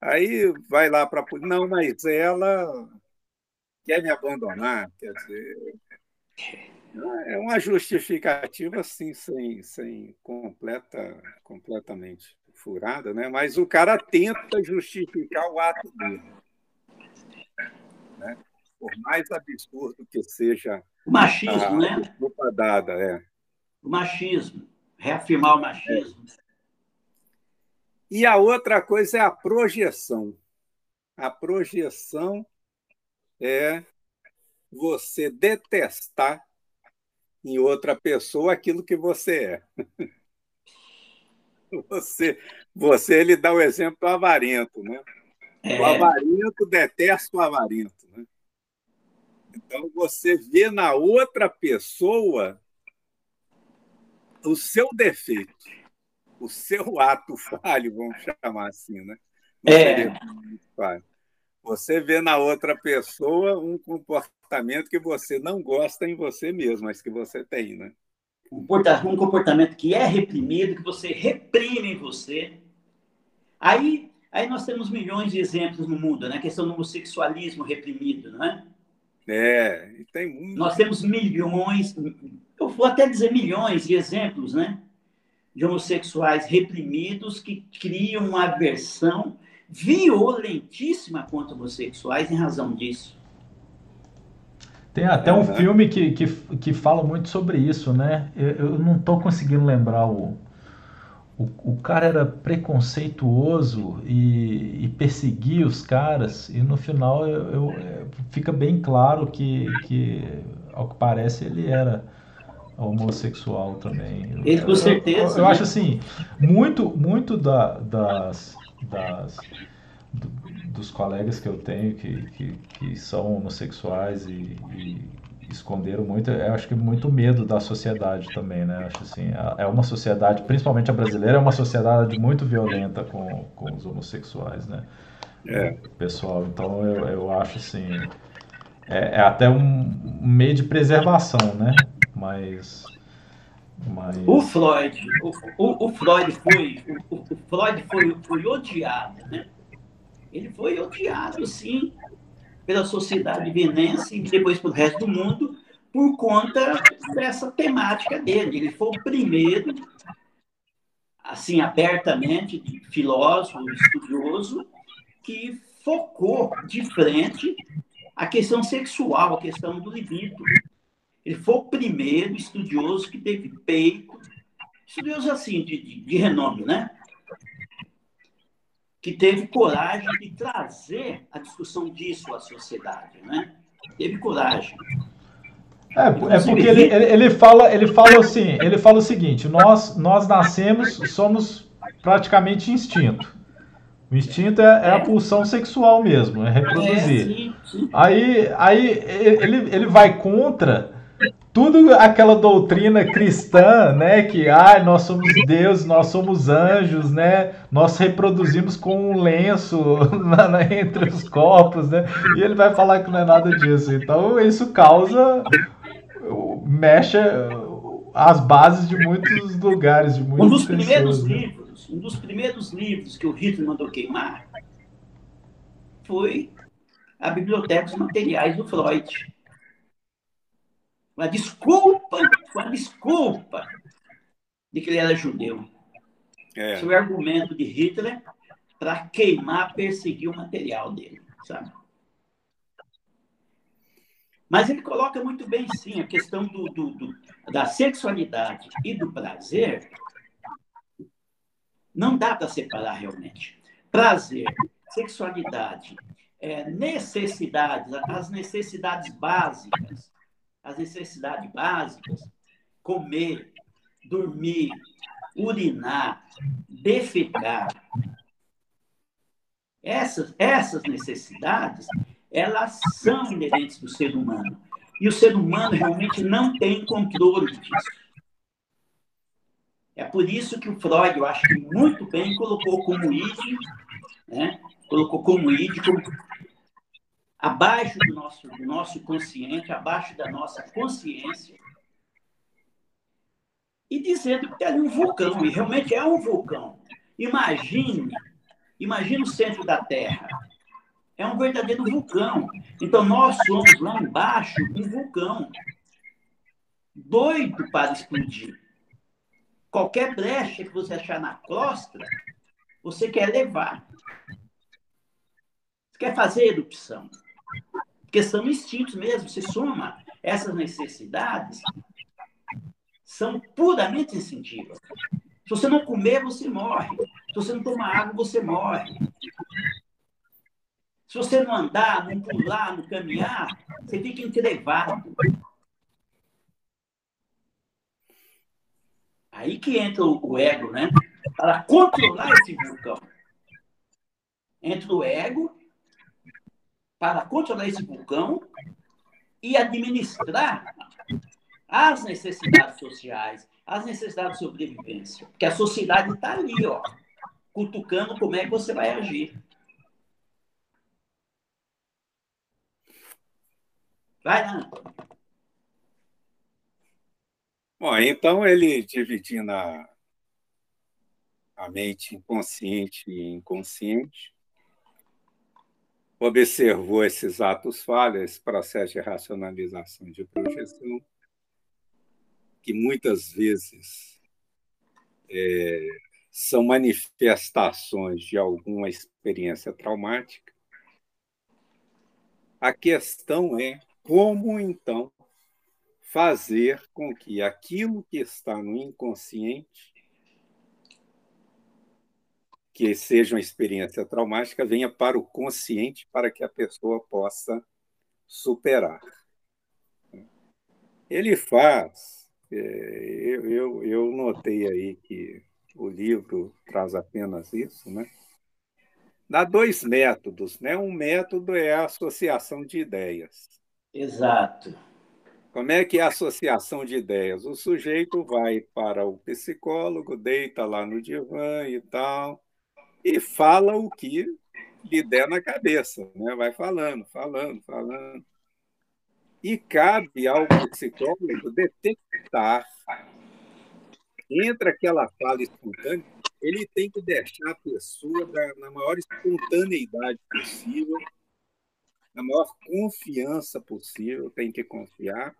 Aí vai lá para. Não, mas ela quer me abandonar. Quer dizer, é uma justificativa, assim, sem, sem completa, completamente furada, né? mas o cara tenta justificar o ato dele. Né? Por mais absurdo que seja o machismo, né? Desculpa dada, é. O machismo, reafirmar o machismo. E a outra coisa é a projeção. A projeção é você detestar em outra pessoa aquilo que você é. Você, você ele dá o exemplo do avarento, né? É. O avarento detesta o avarento, né? Então você vê na outra pessoa o seu defeito, o seu ato falho, vamos chamar assim, né? é. Você vê na outra pessoa um comportamento que você não gosta em você mesmo, mas que você tem, né? Um comportamento que é reprimido, que você reprime em você. Aí, aí nós temos milhões de exemplos no mundo, né? A questão do homossexualismo reprimido, né? É, tem muito. Nós temos milhões, eu vou até dizer milhões de exemplos, né? De homossexuais reprimidos que criam uma aversão violentíssima contra homossexuais em razão disso. Tem até um filme que, que, que fala muito sobre isso, né? Eu, eu não estou conseguindo lembrar o, o, o, cara era preconceituoso e, e, perseguia os caras, e no final eu, eu, é, fica bem claro que, que, ao que parece, ele era homossexual também. Ele, com certeza. Eu, eu né? acho assim, muito, muito da, das, das do, dos colegas que eu tenho que, que, que são homossexuais e, e, esconderam muito, eu acho que muito medo da sociedade também, né? Acho assim, é uma sociedade, principalmente a brasileira, é uma sociedade muito violenta com, com os homossexuais, né? É. Pessoal, então eu, eu acho assim, é, é até um meio de preservação, né? Mas mas... O Floyd, o, o, o Floyd foi, o, o, Floyd foi, foi odiado, né? Ele foi odiado, sim, pela sociedade vienense e depois pelo resto do mundo por conta dessa temática dele. Ele foi o primeiro, assim, abertamente, filósofo, estudioso, que focou de frente a questão sexual, a questão do libido. Ele foi o primeiro estudioso que teve peito, estudioso assim, de, de, de renome, né? Que teve coragem de trazer a discussão disso à sociedade, né? Teve coragem. É, é porque ele, ele, fala, ele fala assim, ele fala o seguinte, nós, nós nascemos, somos praticamente instinto. O instinto é, é a pulsão sexual mesmo, é reproduzir. É, sim. Aí, aí ele, ele vai contra tudo aquela doutrina cristã, né, que ah, nós somos Deus, nós somos anjos, né, nós reproduzimos com um lenço na, na, entre os corpos, né, e ele vai falar que não é nada disso. Então isso causa, mexe as bases de muitos lugares, de muitos. Um dos pessoas, primeiros né? livros, um dos primeiros livros que o Hitler mandou queimar foi a Biblioteca dos Materiais do Freud uma desculpa, uma desculpa de que ele era judeu. É. Esse é o argumento de Hitler para queimar, perseguir o material dele, sabe? Mas ele coloca muito bem, sim, a questão do, do, do, da sexualidade e do prazer. Não dá para separar realmente. Prazer, sexualidade, é, necessidades, as necessidades básicas as necessidades básicas, comer, dormir, urinar, defecar. Essas, essas necessidades, elas são inerentes do ser humano. E o ser humano realmente não tem controle disso. É por isso que o Freud, eu acho que muito bem, colocou como id, né? colocou como id, abaixo do nosso, do nosso consciente, abaixo da nossa consciência, e dizendo que tem ali um vulcão, e realmente é um vulcão. Imagine, imagine o centro da Terra. É um verdadeiro vulcão. Então, nós somos lá embaixo um vulcão, doido para explodir. Qualquer brecha que você achar na costa, você quer levar. Você quer fazer erupção. Porque são instintos mesmo. Se soma essas necessidades, são puramente instintivas. Se você não comer, você morre. Se você não tomar água, você morre. Se você não andar, não pular, não caminhar, você fica entrevado. Aí que entra o ego, né? Para controlar esse vulcão. Entra o ego para controlar esse vulcão e administrar as necessidades sociais, as necessidades de sobrevivência. Porque a sociedade está ali, ó, cutucando como é que você vai agir. Vai, lá. Bom, então ele dividindo a, a mente inconsciente e inconsciente, observou esses atos falhos, esse processo de racionalização de projeção, que muitas vezes é, são manifestações de alguma experiência traumática. A questão é como, então, fazer com que aquilo que está no inconsciente, que seja uma experiência traumática, venha para o consciente para que a pessoa possa superar. Ele faz é, eu, eu, eu notei aí que o livro traz apenas isso, né? Dá dois métodos, né? Um método é a associação de ideias. Exato. Como é que é a associação de ideias? O sujeito vai para o psicólogo, deita lá no divã e tal, e fala o que lhe der na cabeça, né? Vai falando, falando, falando. E cabe ao psicólogo detectar entre aquela fala espontânea, ele tem que deixar a pessoa na maior espontaneidade possível, na maior confiança possível, tem que confiar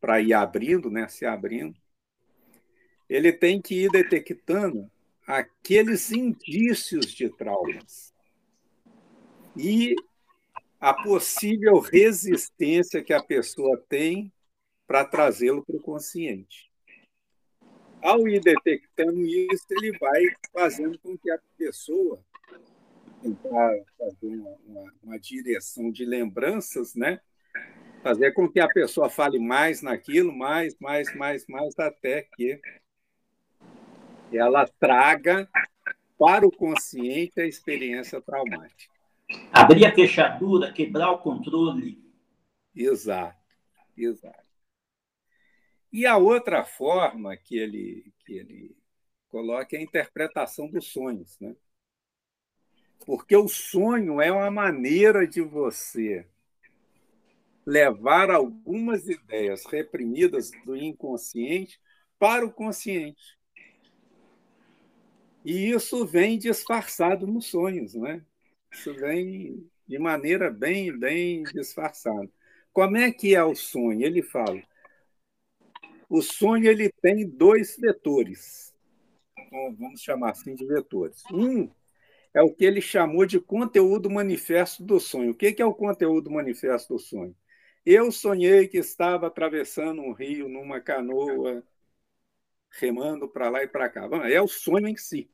para ir abrindo, né, se abrindo. Ele tem que ir detectando aqueles indícios de traumas. E a possível resistência que a pessoa tem para trazê-lo para o consciente. Ao ir detectando isso, ele vai fazendo com que a pessoa tentar fazer uma, uma, uma direção de lembranças, né? Fazer com que a pessoa fale mais naquilo, mais, mais, mais, mais, até que ela traga para o consciente a experiência traumática. Abrir a fechadura, quebrar o controle. Exato, exato. E a outra forma que ele, que ele coloca é a interpretação dos sonhos. Né? Porque o sonho é uma maneira de você levar algumas ideias reprimidas do inconsciente para o consciente. E isso vem disfarçado nos sonhos, né? Isso vem de maneira bem, bem disfarçada. Como é que é o sonho? Ele fala: o sonho ele tem dois vetores, vamos chamar assim de vetores. Um é o que ele chamou de conteúdo manifesto do sonho. O que é o conteúdo manifesto do sonho? Eu sonhei que estava atravessando um rio numa canoa, remando para lá e para cá. É o sonho em si.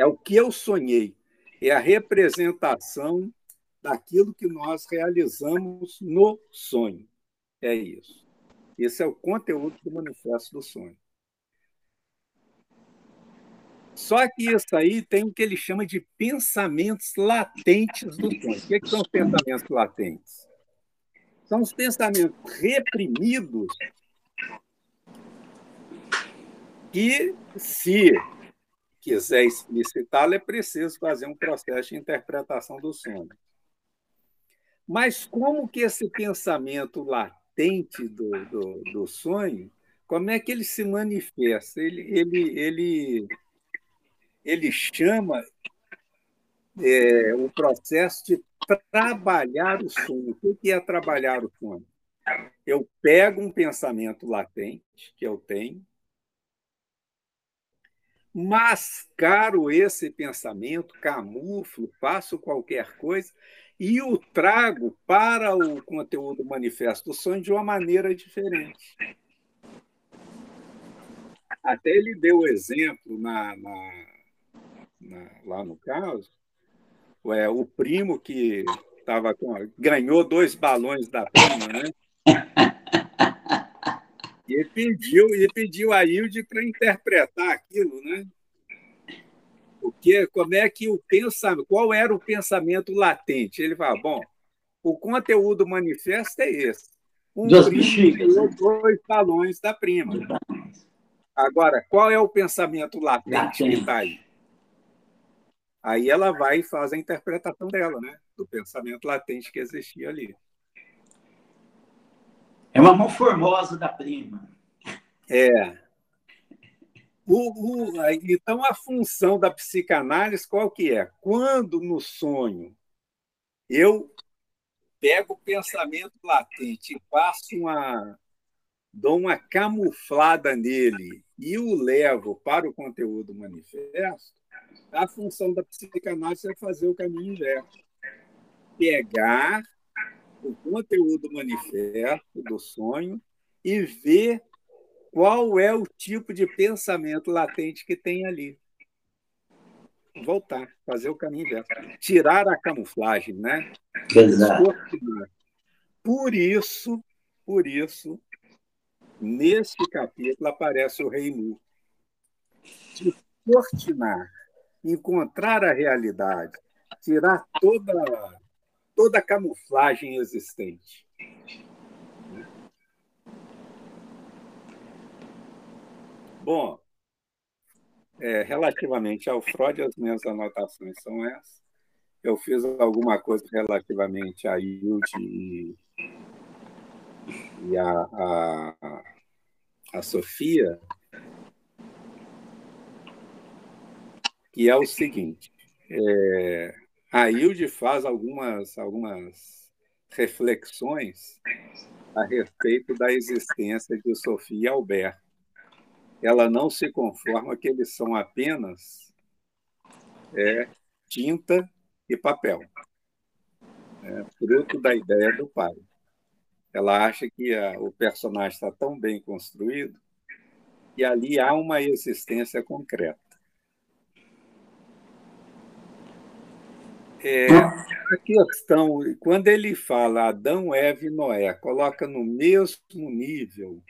É o que eu sonhei é a representação daquilo que nós realizamos no sonho. É isso. Esse é o conteúdo do manifesto do sonho. Só que isso aí tem o que ele chama de pensamentos latentes do sonho. O que, são os pensamentos latentes? São os pensamentos reprimidos que, se quiser explicitá-lo, é preciso fazer um processo de interpretação do sonho. Mas como que esse pensamento latente do, do, do sonho, como é que ele se manifesta? Ele, ele, ele, ele chama é, o processo de trabalhar o sonho. O que é trabalhar o sonho? Eu pego um pensamento latente que eu tenho, mascaro esse pensamento, camuflo, faço qualquer coisa e o trago para o conteúdo manifesto do sonho de uma maneira diferente. Até ele deu exemplo na, na, lá no caso, é, o primo que tava com, ganhou dois balões da prima, né? E pediu, ele pediu a Hilde para interpretar aquilo, né? Porque como é que o pensamento, qual era o pensamento latente? Ele fala, bom, o conteúdo manifesto é esse. Um bexigas. Né? Dois balões da prima. Agora, qual é o pensamento latente, latente. que está aí? Aí ela vai e faz a interpretação dela, né? Do pensamento latente que existia ali. É uma mão formosa da prima. É. O, o, então, a função da psicanálise qual que é? Quando no sonho eu pego o pensamento latente e faço uma dou uma camuflada nele e o levo para o conteúdo manifesto, a função da psicanálise é fazer o caminho inverso. Pegar o conteúdo manifesto do sonho e ver qual é o tipo de pensamento latente que tem ali. Voltar, fazer o caminho inverso. Tirar a camuflagem, né? Exato. Por isso, por isso, neste capítulo aparece o rei nu. Descortinar, encontrar a realidade, tirar toda toda a camuflagem existente. Bom, é, relativamente ao Freud, as minhas anotações são essas. Eu fiz alguma coisa relativamente a Hilde e, e a, a, a Sofia, que é o seguinte: é, a Hilde faz algumas, algumas reflexões a respeito da existência de Sofia e Alberto. Ela não se conforma que eles são apenas é, tinta e papel, é, fruto da ideia do pai. Ela acha que a, o personagem está tão bem construído que ali há uma existência concreta. É, a questão, quando ele fala Adão, Eva e Noé, coloca no mesmo nível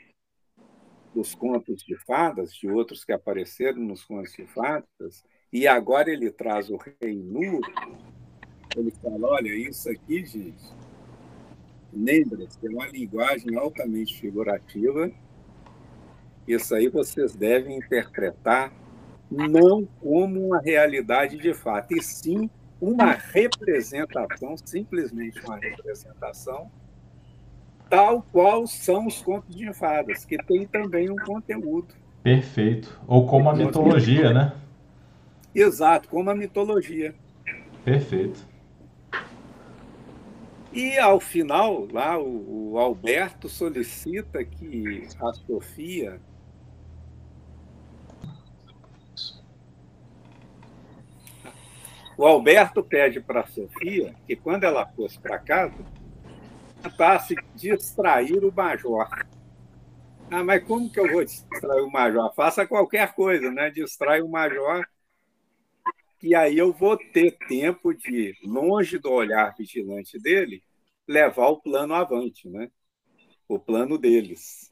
dos contos de fadas, de outros que apareceram nos contos de fadas, e agora ele traz o rei nu, ele fala, olha, isso aqui, gente, lembre-se, é uma linguagem altamente figurativa, isso aí vocês devem interpretar não como uma realidade de fato, e sim uma representação, simplesmente uma representação, tal qual são os contos de fadas, que tem também um conteúdo. Perfeito. Ou como a mitologia, né? Exato, como a mitologia. Perfeito. E ao final, lá o, o Alberto solicita que a Sofia O Alberto pede para a Sofia que, quando ela fosse para casa, tentasse distrair o Major. Ah, mas como que eu vou distrair o Major? Faça qualquer coisa, né? Distrai o Major, que aí eu vou ter tempo de, longe do olhar vigilante dele, levar o plano avante, né? O plano deles.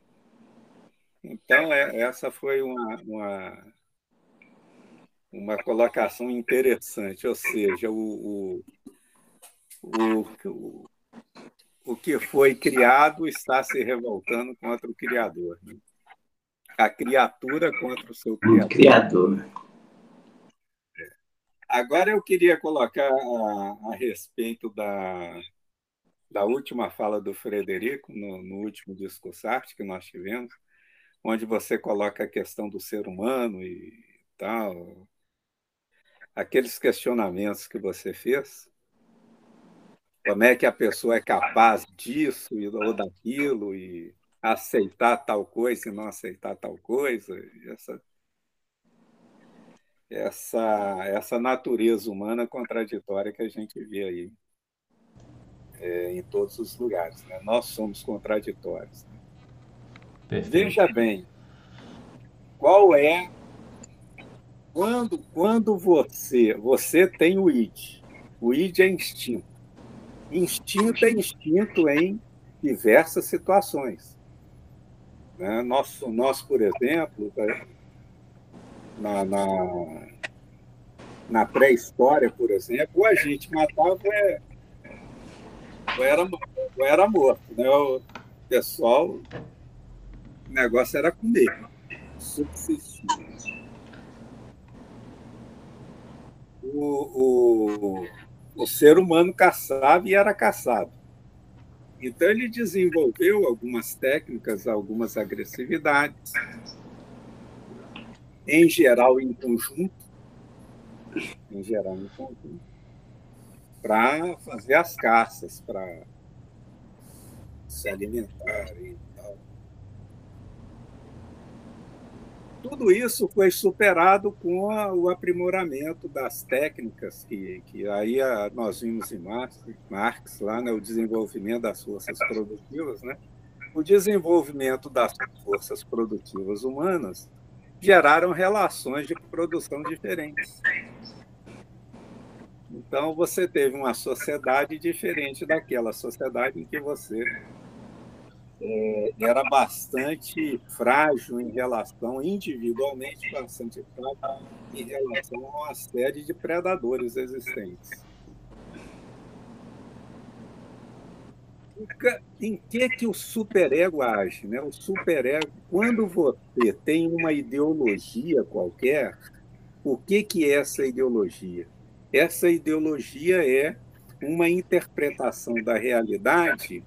Então, é, essa foi uma, uma uma colocação interessante, ou seja, o, o, o, o que foi criado está se revoltando contra o Criador. Né? A criatura contra o seu Criador. Criador. É. Agora eu queria colocar a, a, respeito da, da última fala do Frederico, no, no último discursarte que nós tivemos, onde você coloca a questão do ser humano e tal, aqueles questionamentos que você fez? Como é que a pessoa é capaz disso ou daquilo e aceitar tal coisa e não aceitar tal coisa? Essa, essa, essa natureza humana contraditória que a gente vê aí é, em todos os lugares. Né? Nós somos contraditórios. Né? Veja bem, qual é quando, quando você, você tem o id, o id é instinto. Instinto é instinto em diversas situações. Né? Nós, nós, por exemplo, na, na, na pré-história, por exemplo, a gente matava é, ou era, ou era morto. Né? O pessoal, o negócio era comer, subsistir. O, o, o ser humano caçava e era caçado. Então, ele desenvolveu algumas técnicas, algumas agressividades, em geral em conjunto, em geral em conjunto, para fazer as caças, para se alimentar e tal. Tudo isso foi superado com a, o aprimoramento das técnicas que, que aí a, nós vimos em Marx, Marx lá, né, o desenvolvimento das forças produtivas, né? O desenvolvimento das forças produtivas humanas geraram relações de produção diferentes. Então, você teve uma sociedade diferente daquela sociedade em que você é, era bastante frágil em relação, individualmente, bastante frágil em relação a uma série de predadores existentes. Em que, que o superego age? Né? O superego, quando você tem uma ideologia qualquer, o que, que é essa ideologia? Essa ideologia é uma interpretação da realidade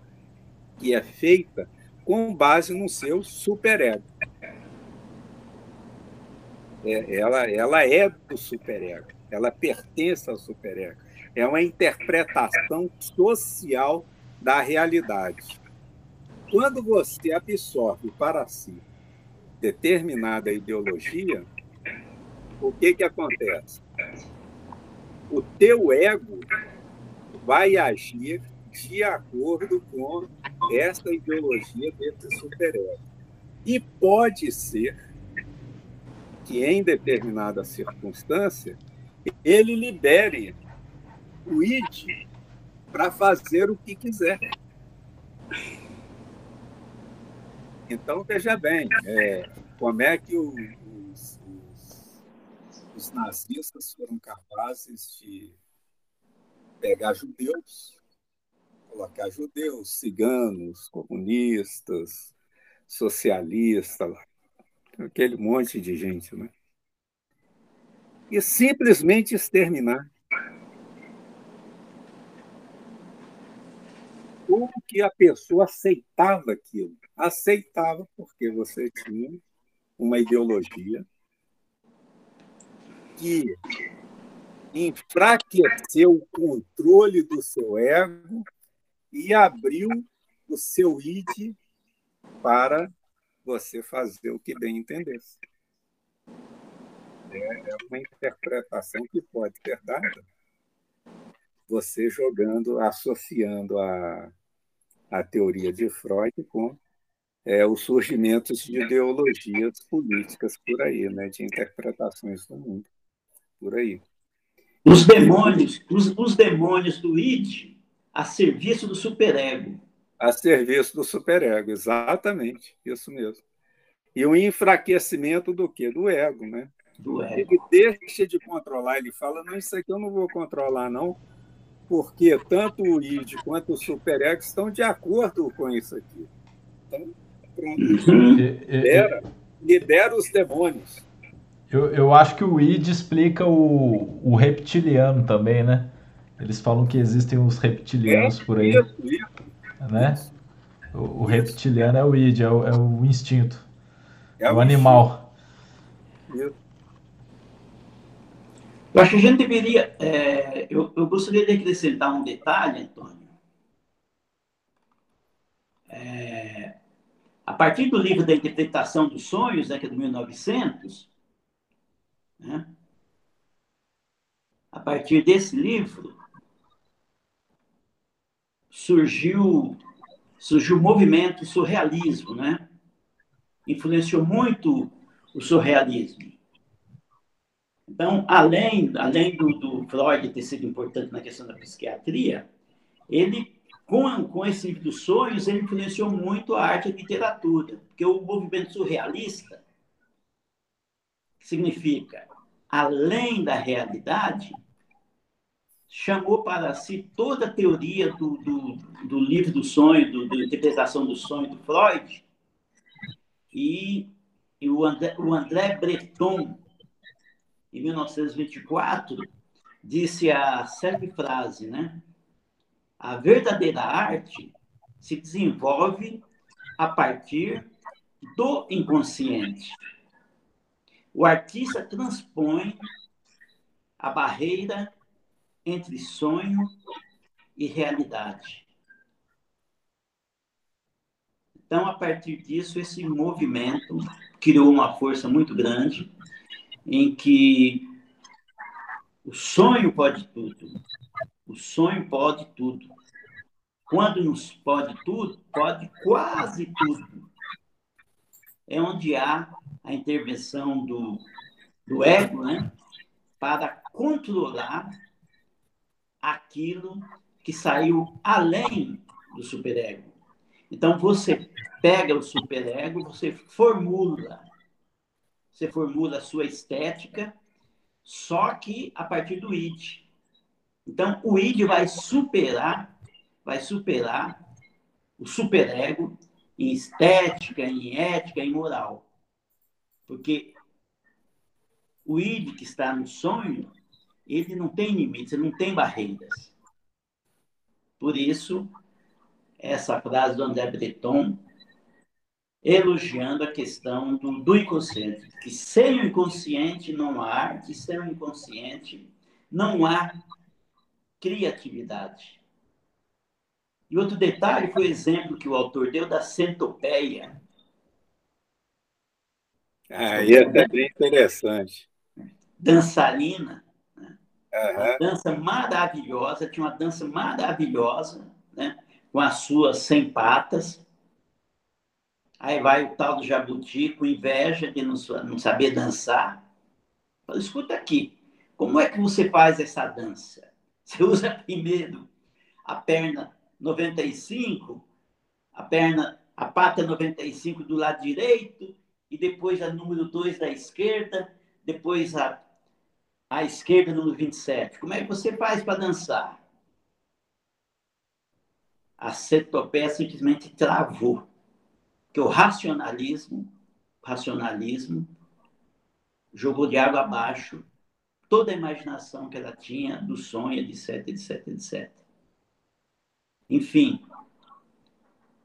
que é feita com base no seu superego. É, ela, ela é do superego, ela pertence ao superego. É uma interpretação social da realidade. Quando você absorve para si determinada ideologia, o que, que acontece? O teu ego vai agir de acordo com essa ideologia desse superego. E pode ser que, em determinada circunstância, ele libere o id para fazer o que quiser. Então, veja bem, é, como é que os, os nazistas foram capazes de pegar judeus colocar judeus, ciganos, comunistas, socialistas, aquele monte de gente, né? E simplesmente exterminar. Como que a pessoa aceitava aquilo? Aceitava porque você tinha uma ideologia que enfraqueceu o controle do seu ego e abriu o seu id para você fazer o que bem entendesse. É, é uma interpretação que pode ser dada você jogando, associando a, a teoria de Freud com é, os surgimentos de ideologias políticas por aí, né, de interpretações do mundo por aí. Os demônios, os, os demônios do id a serviço do superego. A serviço do superego, exatamente, isso mesmo. E o enfraquecimento do quê? Do ego, né? Do ego. Ele deixa de controlar, ele fala, não, isso aqui eu não vou controlar, não, porque tanto o id quanto o superego estão de acordo com isso aqui. Então, pronto. Uhum. Libera, libera os demônios. Eu, eu acho que o id explica o, o reptiliano também, né? Eles falam que existem os reptilianos por aí. Né? O, o reptiliano é o id, é o, é o instinto. É, é o, o animal. Eu acho que a gente deveria. É, eu, eu, gostaria de acrescentar um detalhe, Antônio. É, a partir do livro da interpretação dos sonhos, né, que é de 1900, né, a partir desse livro, surgiu surgiu o movimento surrealismo, né? Influenciou muito o surrealismo. Então, além, além do, do Freud ter sido importante na questão da psiquiatria, ele, com, com esse livro dos sonhos, ele influenciou muito a arte e a literatura, porque o movimento surrealista significa além da realidade, chamou para si toda a teoria do, do, do livro do sonho, do, da interpretação do sonho do Freud, e, e o, André, o André Breton, em 1924, disse a célebre frase, né? A verdadeira arte se desenvolve a partir do inconsciente. O artista transpõe a barreira entre sonho e realidade. Então, a partir disso, esse movimento criou uma força muito grande em que o sonho pode tudo. O sonho pode tudo. Quando nos pode tudo, pode quase tudo. É onde há a intervenção do, do ego, né? Para controlar aquilo que saiu além do superego. Então, você pega o superego, você formula você formula a sua estética, só que a partir do id. Então, o id vai superar, vai superar o superego em estética, em ética, em moral. Porque o id que está no sonho, ele não tem limites, ele não tem barreiras. Por isso, essa frase do André Breton elogiando a questão do, do inconsciente, que sem o inconsciente não há arte, sem o inconsciente não há criatividade. E outro detalhe foi o exemplo que o autor deu da centopeia. Ah, é bem interessante. Dançarina. Uma dança maravilhosa, tinha uma dança maravilhosa, né? com as suas 100 patas, Aí vai o tal do jabuti com inveja de não, não saber dançar. Fala, escuta aqui, como é que você faz essa dança? Você usa primeiro a perna 95, a perna, a pata 95 do lado direito, e depois a número 2 da esquerda, depois a, a esquerda número 27. Como é que você faz para dançar? A cetopeia simplesmente travou que o racionalismo, racionalismo jogou de água abaixo toda a imaginação que ela tinha do sonho, etc, etc, etc. Enfim,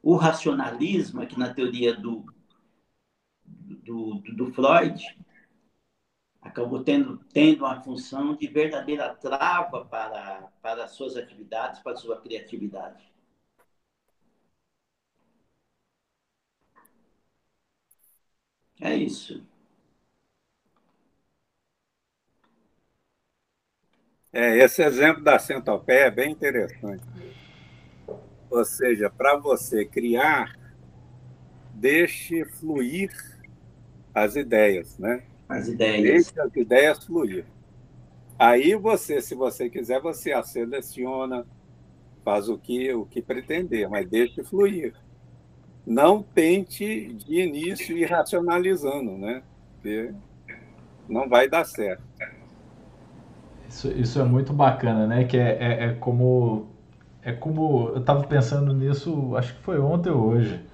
o racionalismo, aqui na teoria do, do, do Freud, acabou tendo, tendo uma função de verdadeira trava para, para as suas atividades, para sua criatividade. É isso. É, esse exemplo da centopeia é bem interessante. Ou seja, para você criar, deixe fluir as ideias, né? As ideias. Deixe as ideias fluir. Aí você, se você quiser, você a seleciona, faz o que, o que pretender, mas deixe fluir não tente de início ir racionalizando, né? Porque não vai dar certo. Isso, isso é muito bacana, né? Que é, é, é como é como eu estava pensando nisso, acho que foi ontem ou hoje.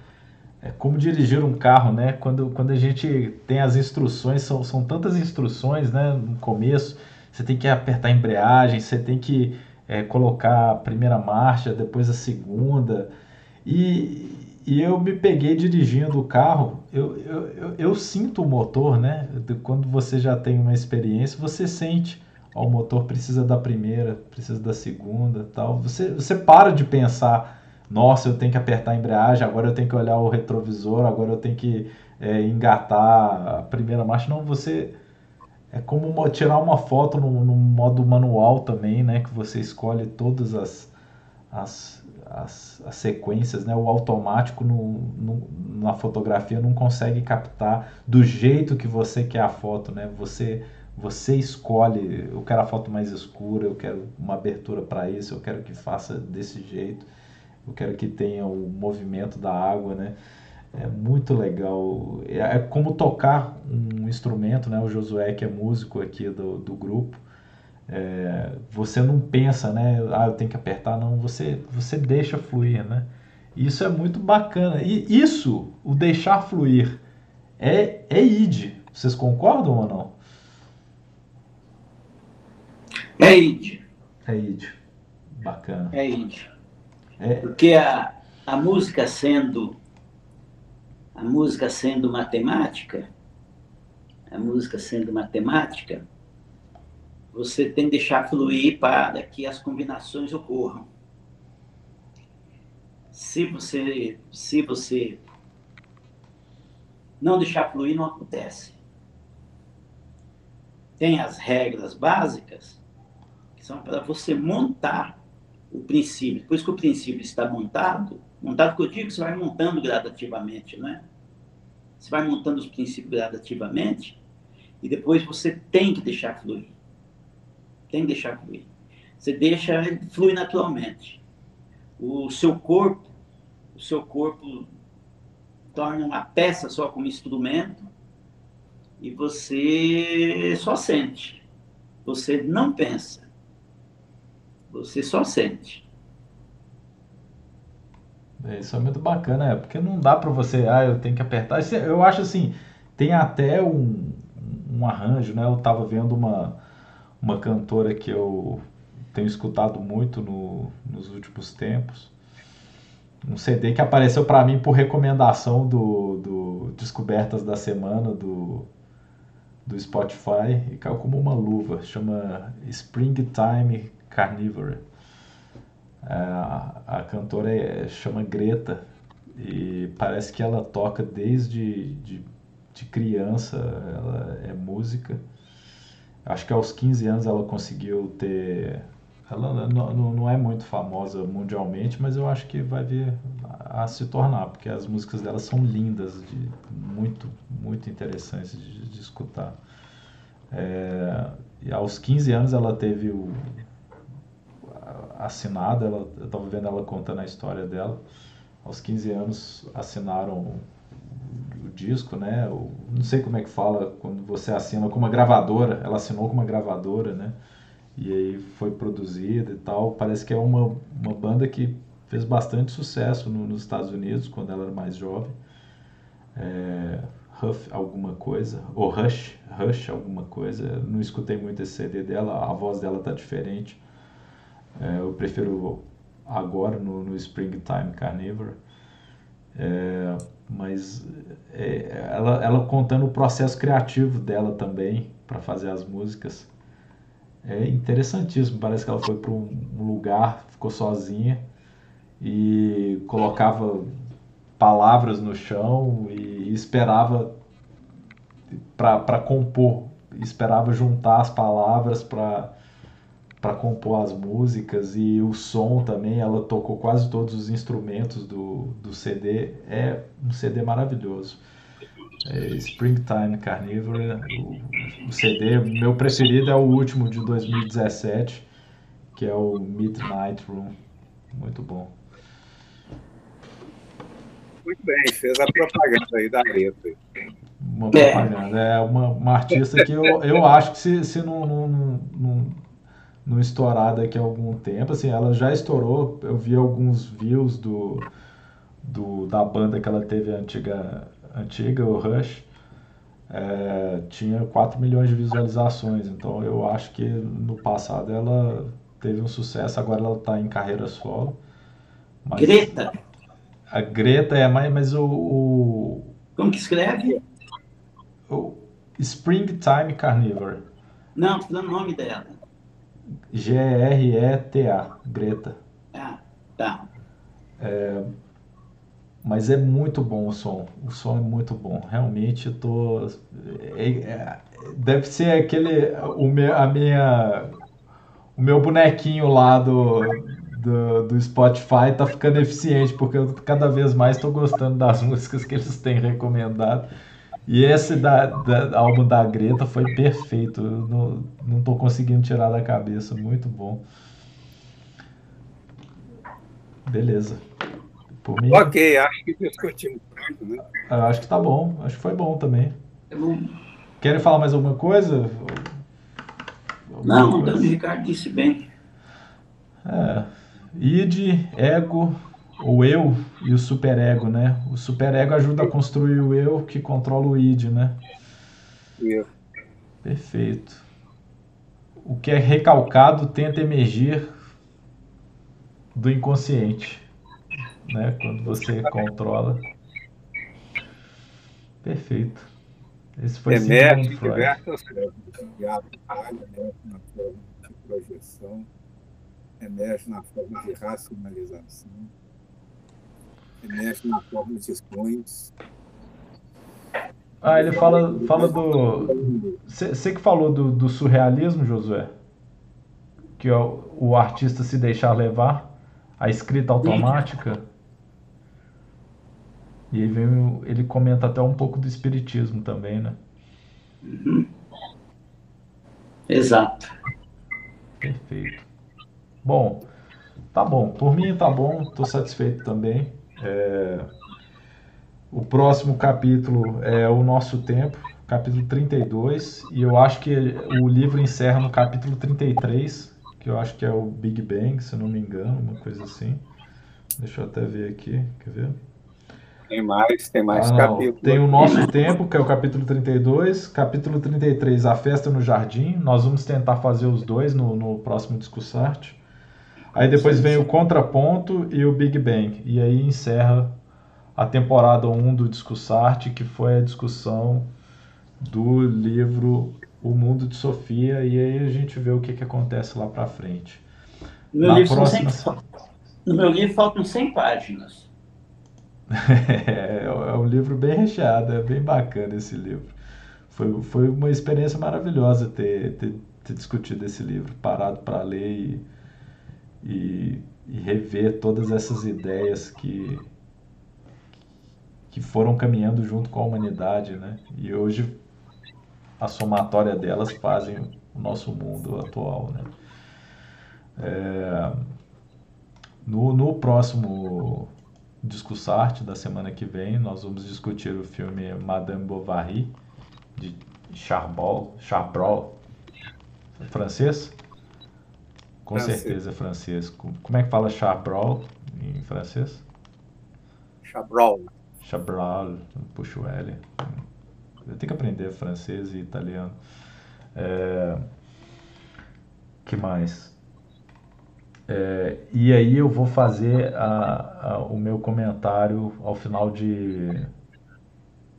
É como dirigir um carro, né? Quando, quando a gente tem as instruções, são, são tantas instruções, né? No começo, você tem que apertar a embreagem, você tem que é, colocar a primeira marcha, depois a segunda. E, e eu me peguei dirigindo o carro, eu, eu, eu, eu, sinto o motor, né? Quando você já tem uma experiência, você sente, ó, o motor precisa da primeira, precisa da segunda, tal. Você, você para de pensar, nossa, eu tenho que apertar a embreagem, agora eu tenho que olhar o retrovisor, agora eu tenho que é, engatar a primeira marcha. Não, você é como tirar uma foto no, no modo manual também, né? Que você escolhe todas as, as as, as sequências, né? o automático no, no, na fotografia não consegue captar do jeito que você quer a foto, né? Você Você escolhe, eu quero a foto mais escura, eu quero uma abertura para isso, eu quero que faça desse jeito, eu quero que tenha o movimento da água, né? É muito legal. É, é como tocar um instrumento, né? O Josué, que é músico aqui do, do grupo, é, você não pensa, né? Ah, eu tenho que apertar, não. Você, você deixa fluir, né? Isso é muito bacana. E isso, o deixar fluir, é, é id. Vocês concordam ou não? É id. É id. Bacana. É id. É. Porque a, a música sendo a música sendo matemática, a música sendo matemática, você tem que deixar fluir para que as combinações ocorram. Se você, se você não deixar fluir, não acontece. Tem as regras básicas que são para você montar o princípio. Depois que o princípio está montado, montado que eu digo, você vai montando gradativamente, não é? Você vai montando os princípios gradativamente e depois você tem que deixar fluir. Tem que deixar fluir. Você deixa fluir naturalmente. O seu corpo, o seu corpo torna uma peça só como instrumento e você só sente. Você não pensa. Você só sente. É, isso é muito bacana, é, porque não dá para você, ah, eu tenho que apertar. Eu acho assim, tem até um, um arranjo, né? Eu tava vendo uma, uma cantora que eu tenho escutado muito no, nos últimos tempos. Um CD que apareceu para mim por recomendação do, do Descobertas da Semana do, do Spotify e caiu como uma luva. Chama Springtime Carnivore. É, a, a cantora é, chama Greta e parece que ela toca desde de, de criança, ela é música. Acho que aos 15 anos ela conseguiu ter. Ela não, não é muito famosa mundialmente, mas eu acho que vai vir a, se tornar, porque as músicas dela são lindas, de, muito, muito interessantes de, de escutar. É, e aos 15 anos ela teve o, assinada, ela, eu estava vendo ela contando a história dela. Aos 15 anos assinaram o, disco, né? O, não sei como é que fala quando você assina com uma gravadora. Ela assinou com uma gravadora, né? E aí foi produzida e tal. Parece que é uma, uma banda que fez bastante sucesso no, nos Estados Unidos quando ela era mais jovem. É, Huff alguma coisa, ou Rush, Rush alguma coisa. Não escutei muito esse CD dela, a voz dela tá diferente. É, eu prefiro agora no, no Springtime Carnivore. É, mas é, ela, ela contando o processo criativo dela também para fazer as músicas. É interessantíssimo. Parece que ela foi para um lugar, ficou sozinha e colocava palavras no chão e esperava para compor, esperava juntar as palavras para para compor as músicas e o som também. Ela tocou quase todos os instrumentos do, do CD. É um CD maravilhoso. É Springtime Carnivore, o, o, CD. Meu preferido é o último de 2017, que é o Midnight Room. Muito bom. Muito bem, fez a propaganda aí da Areta. Uma propaganda. É uma, uma artista que eu, eu acho que se, se não, não, não não estourar daqui a algum tempo. Assim, ela já estourou. Eu vi alguns views do, do da banda que ela teve antiga, antiga o Rush. É, tinha 4 milhões de visualizações. Então eu acho que no passado ela teve um sucesso. Agora ela está em carreira solo. Mas Greta. A Greta é mais, mas o, o como que escreve? O Springtime Carnivore. Não, o nome dela. G-R-E-T-A, Greta. Ah, tá. É, mas é muito bom o som. O som é muito bom. Realmente eu tô. É, é, deve ser aquele. O meu, a minha. O meu bonequinho lá do, do, do Spotify tá ficando eficiente, porque eu cada vez mais estou gostando das músicas que eles têm recomendado. E esse da, da, álbum da Greta foi perfeito. Eu não, não tô conseguindo tirar da cabeça. Muito bom. Beleza. Por mim, ok, acho que discutimos muito, né? Eu acho que tá bom. Acho que foi bom também. Querem falar mais alguma coisa? Alguma não, coisa? o Ricardo disse bem. É. Id, ego, o eu e o superego, né? O superego ajuda a construir o eu que controla o id, né? Eu. Perfeito. O que é recalcado tenta emergir do inconsciente, né? Quando você controla. Perfeito. Esse foi Emerge diversas formas. na forma de projeção, emerge na forma de racionalização mexe. Ah, ele fala, fala do. Você que falou do, do, surrealismo, Josué? Que é o, o, artista se deixar levar, a escrita automática. E aí vem, ele comenta até um pouco do espiritismo também, né? Uhum. Exato. Perfeito. Bom, tá bom. Por mim tá bom, estou satisfeito também. É, o próximo capítulo é O Nosso Tempo, capítulo 32, e eu acho que o livro encerra no capítulo 33, que eu acho que é o Big Bang, se não me engano, uma coisa assim. Deixa eu até ver aqui, quer ver? Tem mais, tem mais ah, capítulos. Tem o Nosso Tempo, que é o capítulo 32, capítulo 33, A Festa no Jardim. Nós vamos tentar fazer os dois no, no próximo Discussarte. Aí depois vem o contraponto e o Big Bang. E aí encerra a temporada 1 do Discussarte, que foi a discussão do livro O Mundo de Sofia. E aí a gente vê o que, que acontece lá para frente. No meu, livro próxima... 100... no meu livro faltam 100 páginas. é, é um livro bem recheado, é bem bacana esse livro. Foi, foi uma experiência maravilhosa ter, ter, ter discutido esse livro, parado para ler e e, e rever todas essas ideias que, que foram caminhando junto com a humanidade, né? E hoje a somatória delas fazem o nosso mundo atual, né? É, no, no próximo Discussarte da semana que vem, nós vamos discutir o filme Madame Bovary, de Charbol, Chabrol, francês, com francês. certeza, francês. Como é que fala Chabrol em francês? Chabrol. Chabrol, puxa o L. Eu tenho que aprender francês e italiano. É... que mais? É... e aí eu vou fazer a, a, o meu comentário ao final de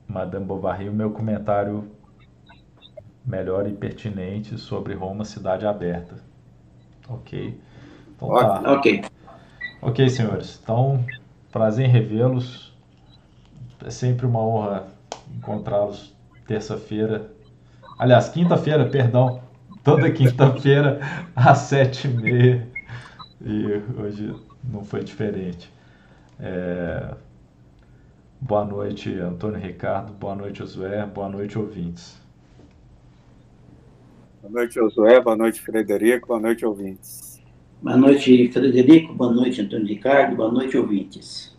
Madame Bovary, o meu comentário melhor e pertinente sobre Roma Cidade Aberta Ok. Então, tá. Ok. Ok, senhores. Então, prazer em revê-los. É sempre uma honra encontrá-los terça-feira. Aliás, quinta-feira, perdão. Toda quinta-feira às sete e meia. E hoje não foi diferente. É... Boa noite, Antônio Ricardo. Boa noite, Josué. Boa noite, ouvintes. Boa noite, Josué. Boa noite, Frederico. Boa noite, ouvintes. Boa noite, Frederico. Boa noite, Antônio Ricardo. Boa noite, ouvintes.